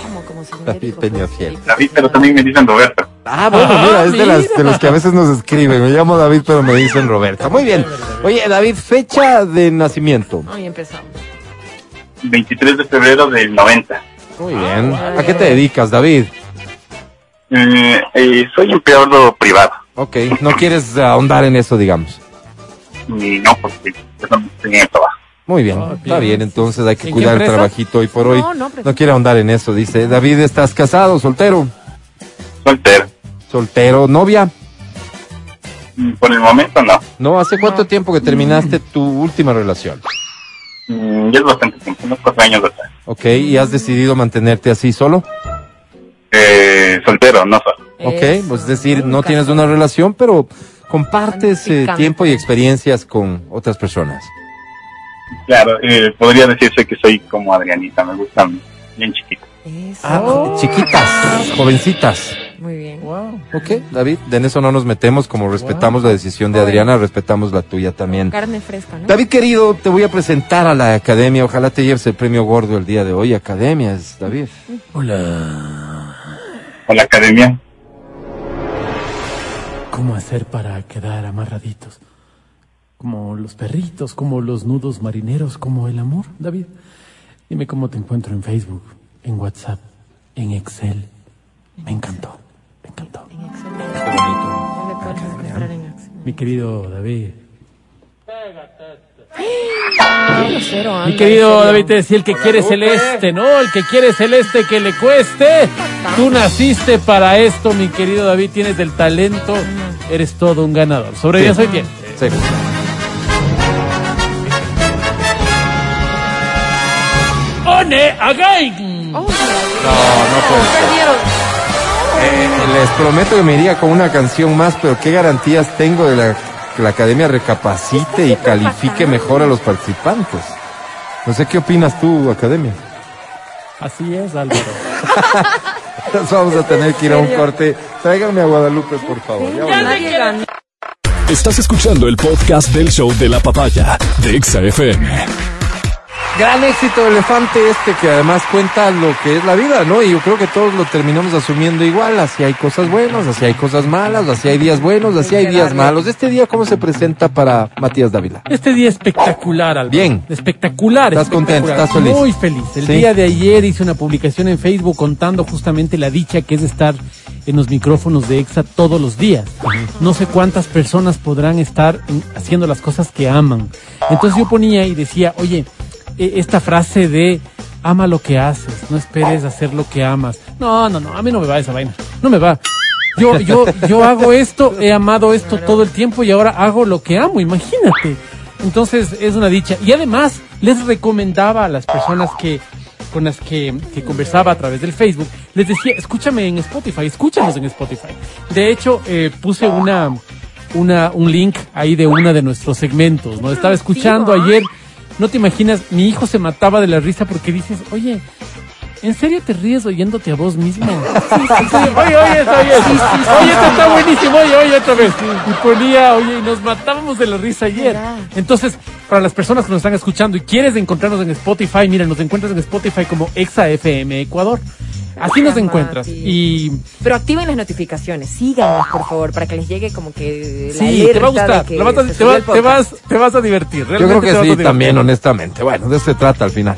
Como, como si David Peñafiel. David, pero también me dicen Roberto. Ah, bueno, Ah, mira, es de, las, de los que a veces nos escriben. Me llamo David, pero me dicen Roberta. Muy bien. Oye, David, fecha de nacimiento. Ahí empezamos. 23 de febrero del 90. Muy bien. ¿A qué te dedicas, David? Eh, eh, soy empleado privado. Ok, no quieres ahondar en eso, digamos. Y no, porque yo no el trabajo. Muy bien, Ah, está bien. entonces hay que ¿En qué cuidar el trabajito hoy por hoy. No, no, No quiere ahondar en eso, dice. David, ¿estás casado, soltero? Soltero. Soltero, novia. Mm, Por el momento no. ¿No? ¿Hace cuánto tiempo que terminaste tu última relación? Mm, Ya es bastante tiempo, unos cuatro años atrás. Ok, ¿y has decidido mantenerte así solo? Eh, soltero, no solo. Ok, Eso. pues es decir, no tienes una relación, pero compartes eh, tiempo y experiencias con otras personas. Claro, eh, podría decirse que soy como Adrianita, me gustan bien chiquitos. Eso. Ah, chiquitas, jovencitas. Muy bien. Wow. Ok, David, en eso no nos metemos, como respetamos la decisión de Adriana, respetamos la tuya también. Carne fresca, ¿no? David querido, te voy a presentar a la academia. Ojalá te lleves el premio gordo el día de hoy. Academias, David. Hola. Hola, academia. ¿Cómo hacer para quedar amarraditos? Como los perritos, como los nudos marineros, como el amor, David. Dime cómo te encuentro en Facebook, en WhatsApp, en Excel. Me encantó, me encantó. En. Mi querido David. Anda, Mi querido. David te decía, el que quiere celeste, ¿no? El que quiere celeste que le cueste. Tú naciste para esto, mi querido David, tienes el talento, eres todo un ganador. Sobre Sí. eso hoy bien. Sí. ¡One again! Oh, No, no puede ser. Eh, les prometo que me iría con una canción más, pero ¿qué garantías tengo de la, que la academia recapacite y califique mejor a los participantes? No sé qué opinas tú, academia. Así es, Álvaro. Nos vamos a tener que ir a un corte. Tráiganme a Guadalupe, por favor. Ya. Estás escuchando el podcast del show de la papaya de Exa FM. Gran éxito de Elefante este que además cuenta lo que es la vida, ¿no? Y yo creo que todos lo terminamos asumiendo igual, así hay cosas buenas, así hay cosas malas, así hay días buenos, así hay días malos. Este día, ¿cómo se presenta para Matías Dávila? Este día espectacular, Álvaro. Bien. Espectacular. ¿Estás contento? ¿Estás feliz? Muy feliz. El Sí. día de ayer hice una publicación en Facebook contando justamente la dicha que es estar en los micrófonos de EXA todos los días. No sé cuántas personas podrán estar en- haciendo las cosas que aman. Entonces yo ponía y decía, oye, esta frase de ama lo que haces, no esperes hacer lo que amas. No, no, no, a mí no me va esa vaina. No me va. Yo, yo, yo hago esto, he amado esto todo el tiempo y ahora hago lo que amo, imagínate. Entonces es una dicha. Y además les recomendaba a las personas que con las que, que conversaba a través del Facebook, les decía, escúchame en Spotify, escúchanos en Spotify. De hecho, eh, puse una, una, un link ahí de una de nuestros segmentos, ¿no? Estaba escuchando ayer, no te imaginas, mi hijo se mataba de la risa porque dices, oye, ¿En serio te ríes oyéndote a vos mismo? Oye, oye, esto, oye, oye, esto está buenísimo, oye, oye, otra vez. Y ponía, oye, y nos matábamos de la risa ayer. Entonces, para las personas que nos están escuchando y quieres encontrarnos en Spotify, mira, nos encuentras en Spotify como Exa FM Ecuador. Así nos encuentras. Y Pero activen las notificaciones, síganos por favor, para que les llegue como que la sí, te va a gustar, vas te, vas, podcast. te vas a divertir. Yo creo realmente que sí, también, honestamente. Bueno, de eso se trata al final.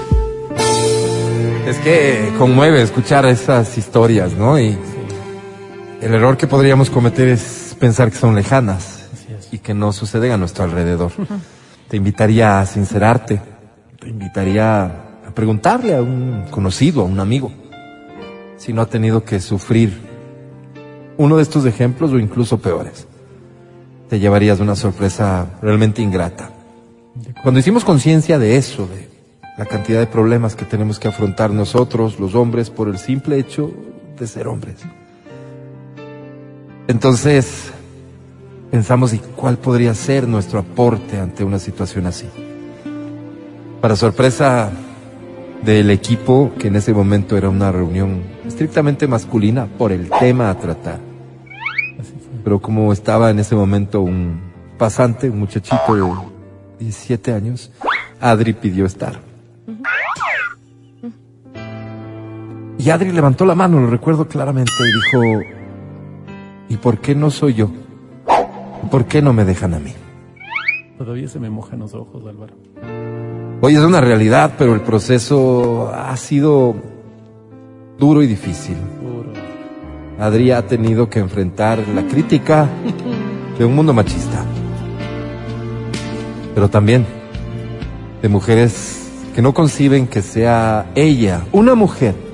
Es que conmueve escuchar esas historias, ¿no? Y el error que podríamos cometer es pensar que son lejanas y que no suceden a nuestro alrededor. Te invitaría a sincerarte, te invitaría a preguntarle a un conocido, a un amigo, si no ha tenido que sufrir uno de estos ejemplos o incluso peores. Te llevarías una sorpresa realmente ingrata. Cuando hicimos conciencia de eso, de la cantidad de problemas que tenemos que afrontar nosotros, los hombres, por el simple hecho de ser hombres. Entonces, pensamos, ¿y cuál podría ser nuestro aporte ante una situación así? Para sorpresa del equipo, que en ese momento era una reunión estrictamente masculina por el tema a tratar. Pero como estaba en ese momento un pasante, un muchachito de 17 años, Adri pidió estar. Y Adri levantó la mano, lo recuerdo claramente, y dijo, ¿y por qué no soy yo? ¿Por qué no me dejan a mí? Todavía se me mojan los ojos, Álvaro. Hoy es una realidad, pero el proceso ha sido duro y difícil. Adri ha tenido que enfrentar la crítica de un mundo machista, pero también de mujeres que no conciben que sea ella, una mujer,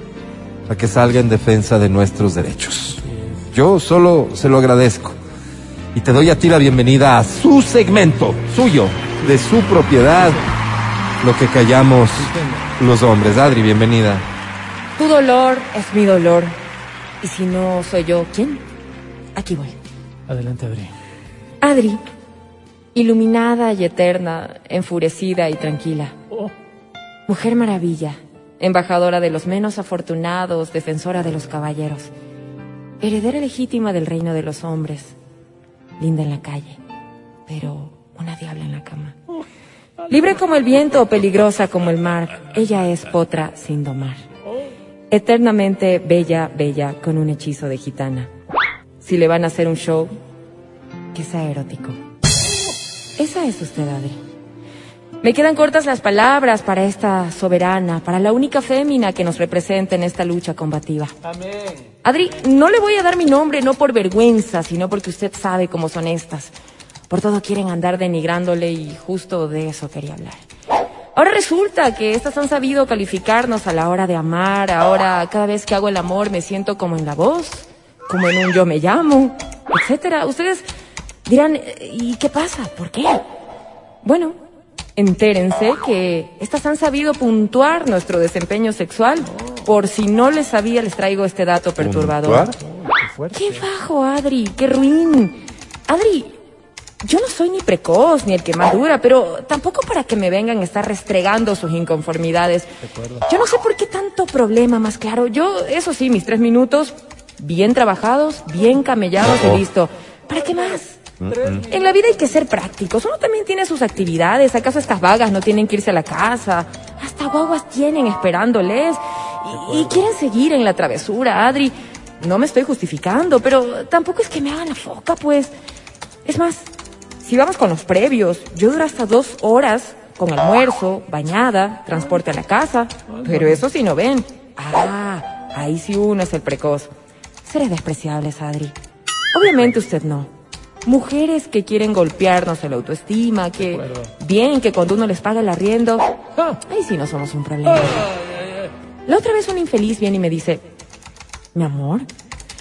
la que salga en defensa de nuestros derechos. Yo solo se lo agradezco y te doy a ti la bienvenida a su segmento, suyo, de su propiedad, lo que callamos los hombres. Adri, bienvenida. Tu dolor es mi dolor. Y si no soy yo, ¿quién? Aquí voy. Adelante, Adri. Adri, iluminada y eterna, enfurecida y tranquila. Mujer maravilla, embajadora de los menos afortunados, defensora de los caballeros, heredera legítima del reino de los hombres, linda en la calle, pero una diabla en la cama. Libre como el viento o peligrosa como el mar, ella es potra sin domar. Eternamente bella, bella, con un hechizo de gitana. Si le van a hacer un show, que sea erótico. Esa es usted, Adri. Me quedan cortas las palabras para esta soberana, para la única fémina que nos representa en esta lucha combativa. Amén. Adri, no le voy a dar mi nombre no por vergüenza, sino porque usted sabe cómo son estas. Por todo quieren andar denigrándole y justo de eso quería hablar. Ahora resulta que estas han sabido calificarnos a la hora de amar. Ahora cada vez que hago el amor me siento como en la voz, como en un yo me llamo, etcétera. Ustedes dirán, ¿y qué pasa? ¿Por qué? Bueno, entérense que estas han sabido puntuar nuestro desempeño sexual. Por si no les sabía, les traigo este dato perturbador. Qué bajo, Adri, qué ruin. Adri, yo no soy ni precoz ni el que más dura, pero tampoco para que me vengan a estar restregando sus inconformidades. Yo no sé por qué tanto problema, más claro. Yo, eso sí, mis tres minutos, bien trabajados, bien camellados y listo. ¿Para qué más? En la vida hay que ser prácticos. Uno también tiene sus actividades. ¿Acaso estas vagas no tienen que irse a la casa? Hasta guaguas tienen esperándoles. Y, y quieren seguir en la travesura, Adri. No me estoy justificando, pero tampoco es que me hagan la foca, pues. Es más, si vamos con los previos, yo duro hasta dos horas con almuerzo, bañada, transporte a la casa. Pero eso sí no ven. Ah, ahí sí uno es el precoz. Seré despreciables, Adri. Obviamente usted no. Mujeres que quieren golpearnos el autoestima, que bien que cuando uno les paga el arriendo, ahí sí no somos un problema. La otra vez un infeliz viene y me dice, mi amor,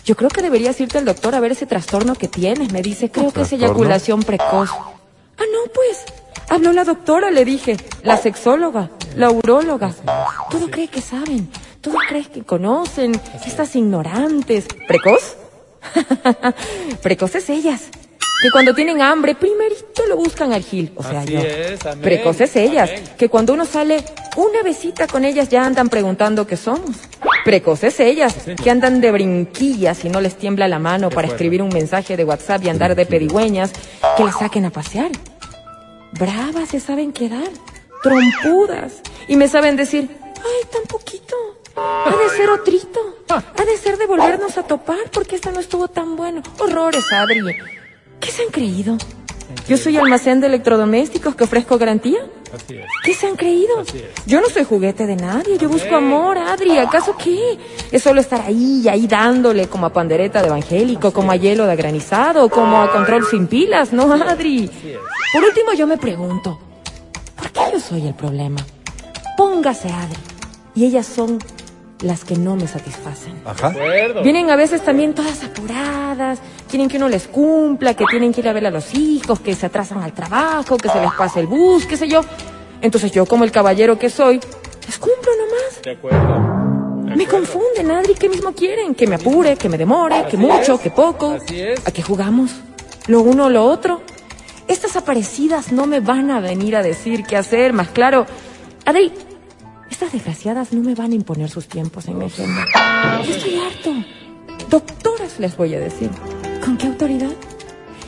yo creo que deberías irte al doctor a ver ese trastorno que tienes. Me dice, creo que es eyaculación precoz. Ah, no, pues. Habló la doctora, le dije. La sexóloga, la uróloga. Todo cree que saben. Todo cree que conocen. Estas ignorantes. ¿Precoz? Precoces ellas. Que cuando tienen hambre, primerito lo buscan al gil. O sea, Así yo. es, amén. Precoces ellas. Amén. Que cuando uno sale una besita con ellas ya andan preguntando qué somos. Precoces ellas, que andan de brinquillas y no les tiembla la mano para escribir un mensaje de WhatsApp y andar de pedigüeñas, que las saquen a pasear. Bravas se saben quedar, trompudas, y me saben decir, ay, tan poquito, ha de ser otrito, ha de ser de volvernos a topar porque esta no estuvo tan bueno. Horrores, Adri. ¿Qué se han creído? ¿Yo soy almacén de electrodomésticos que ofrezco garantía? Así es. ¿Qué se han creído? Así es. Yo no soy juguete de nadie, yo busco amor, Adri. ¿Acaso qué? Es solo estar ahí y ahí dándole como a pandereta de evangélico, como a hielo de granizado, como a control sin pilas, ¿no, Adri? Por último, yo me pregunto, ¿por qué yo soy el problema? Póngase, Adri. Y ellas son las que no me satisfacen. Ajá. Vienen a veces también todas apuradas, quieren que uno les cumpla, que tienen que ir a ver a los hijos, que se atrasan al trabajo, que se les pase el bus, qué sé yo. Entonces yo, como el caballero que soy, les cumplo nomás. De acuerdo. Me confunden, Adri, ¿qué mismo quieren? Que me apure, que me demore, que mucho, que poco. ¿A qué jugamos? ¿Lo uno o lo otro? Estas aparecidas no me van a venir a decir qué hacer, más claro. Adri, estas desgraciadas no me van a imponer sus tiempos en mi agenda. Yo estoy harto. Doctoras les voy a decir. ¿Con qué autoridad?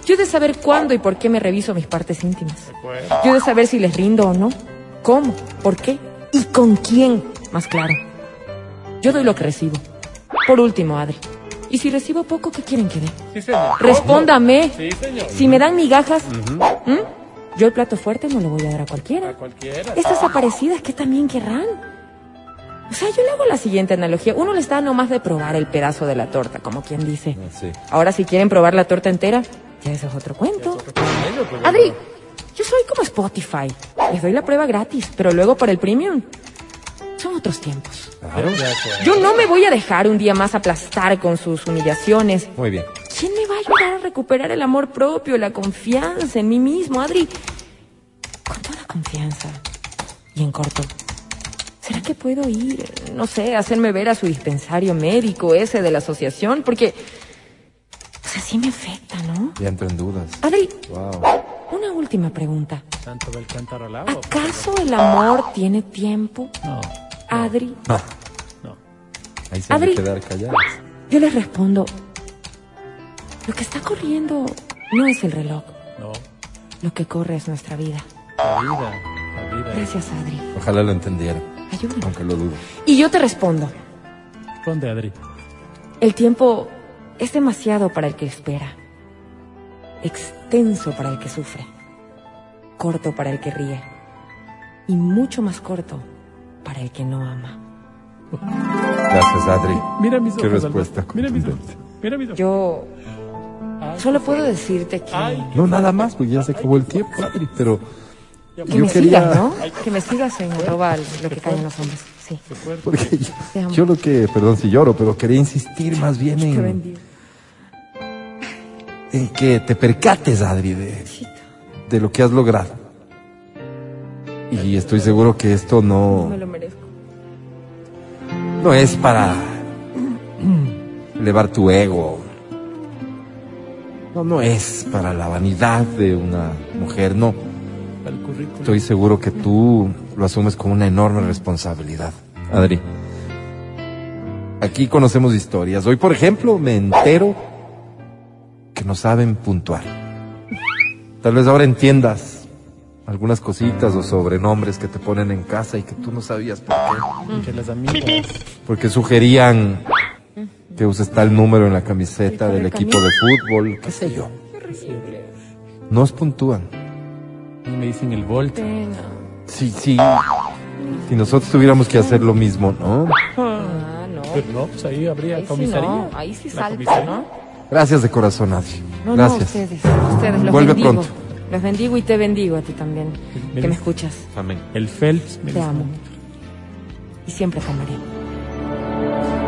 Yo he de saber cuándo y por qué me reviso mis partes íntimas. Yo he de saber si les rindo o no. ¿Cómo? ¿Por qué? ¿Y con quién? Más claro. Yo doy lo que recibo. Por último, Adri. Y si recibo poco, ¿qué quieren que dé? Sí, señor. Respóndame. Sí, señor. Si me dan migajas, ¿m? Yo el plato fuerte no lo voy a dar a cualquiera. Cualquiera. Estas aparecidas, ¿qué también querrán? O sea, yo le hago la siguiente analogía. Uno les da nomás de probar el pedazo de la torta, como quien dice. Sí. Ahora, si quieren probar la torta entera, ya eso es otro cuento. Adri, yo soy como Spotify. Les doy la prueba gratis, pero luego para el premium. Son otros tiempos. Claro. Yo no me voy a dejar un día más aplastar con sus humillaciones. Muy bien. ¿Quién me va a ayudar a recuperar el amor propio, la confianza en mí mismo, Adri? Con toda confianza. Y en corto. ¿Será que puedo ir, no sé, hacerme ver a su dispensario médico ese de la asociación? Porque, pues así me afecta, ¿no? Ya entro en dudas. Adri, Wow. una última pregunta. Tanto del cántaro al agua. ¿Acaso el amor tiene tiempo? No. Adri, No. No. Ahí se Adri. quedar yo les respondo, lo que está corriendo no es el reloj, No. lo que corre es nuestra vida. La vida. La vida. Gracias, Adri. Ojalá lo entendiera, Ayúdame. aunque lo dudo. Y yo te respondo, Responde, Adri. el tiempo es demasiado para el que espera, extenso para el que sufre, corto para el que ríe y mucho más corto para el que no ama. Gracias, Adri. Mira mis Qué ojos. respuesta. Mira mis ojos. Mira mis ojos. Yo solo puedo decirte que, No, nada más, pues ya se acabó el tiempo, Adri, pero que yo me quería... sigas, ¿no? Que me sigas en arroba lo que callan los hombres. Sí. Porque yo, yo lo que, perdón si lloro, pero quería insistir más bien en, en que te percates, Adri, de, de lo que has logrado. Y estoy seguro que esto No no, me lo merezco. no es para elevar tu ego. No, no es para la vanidad de una mujer, no. Estoy seguro que tú lo asumes con una enorme responsabilidad, Adri. Aquí conocemos historias. Hoy, por ejemplo, me entero que no saben puntuar. Tal vez ahora entiendas algunas cositas o sobrenombres que te ponen en casa y que tú no sabías por qué. Que las amigas. Porque sugerían que uses tal número en la camiseta Sí, del equipo de fútbol, qué sé yo. Nos puntúan. Me dicen el volt. Sí, sí. Si nosotros tuviéramos que hacer lo mismo, ¿no? Ah, no. Pero no, pues ahí habría Ahí sí comisaría. no, ahí sí salta, comisaría. ¿no? Gracias de corazón, Adri. No, no, Gracias. ustedes, ustedes, los Vuelve bendigo. pronto. Los bendigo y te bendigo a ti también, que me escuchas. Amén. El Phelps. me Te dice. amo. Y siempre te amaré.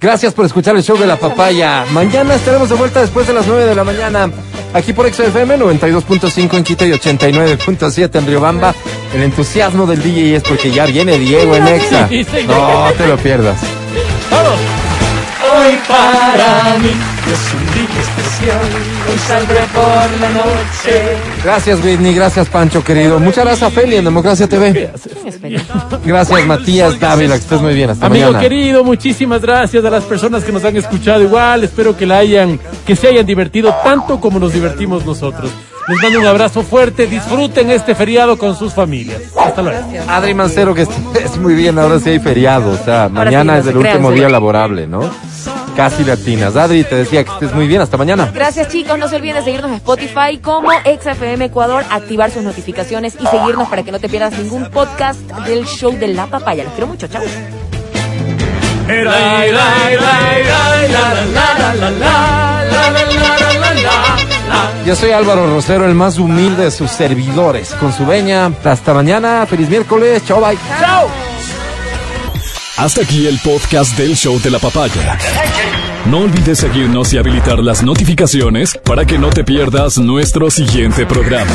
Gracias por escuchar el show de la papaya. Mañana estaremos de vuelta después de las 9 de la mañana. Aquí por XFM 92.5 en Quito y 89.7 en Riobamba. El entusiasmo del DJ es porque ya viene Diego en Exa. No te lo pierdas. Hoy para mí es un día especial. Hoy saldré por la noche. Gracias Whitney, gracias Pancho querido. Muchas gracias Feli en Democracia TV. Gracias Matías Dávila, que estés muy bien. Hasta Amigo mañana. querido, muchísimas gracias a las personas que nos han escuchado igual. Espero que la hayan, que se hayan divertido tanto como nos divertimos nosotros. Les mando un abrazo fuerte. Disfruten este feriado con sus familias. Hasta luego. Adri Mancero, que estés muy bien. Ahora sí hay feriado. O sea, mañana sí, es el crean, último sí. día laborable, ¿no? Casi latinas. Adri, te decía que estés muy bien. Hasta mañana. Gracias chicos, no se olviden de seguirnos en Spotify como XFM Ecuador, activar sus notificaciones y seguirnos para que no te pierdas ningún podcast del show de La Papaya. Los quiero mucho, chao. Yo soy Álvaro Rosero, el más humilde de sus servidores. Con su veña. Hasta mañana. Feliz miércoles. Chao, bye. Chao. Hasta aquí el podcast del show de la papaya. No olvides seguirnos y habilitar las notificaciones para que no te pierdas nuestro siguiente programa.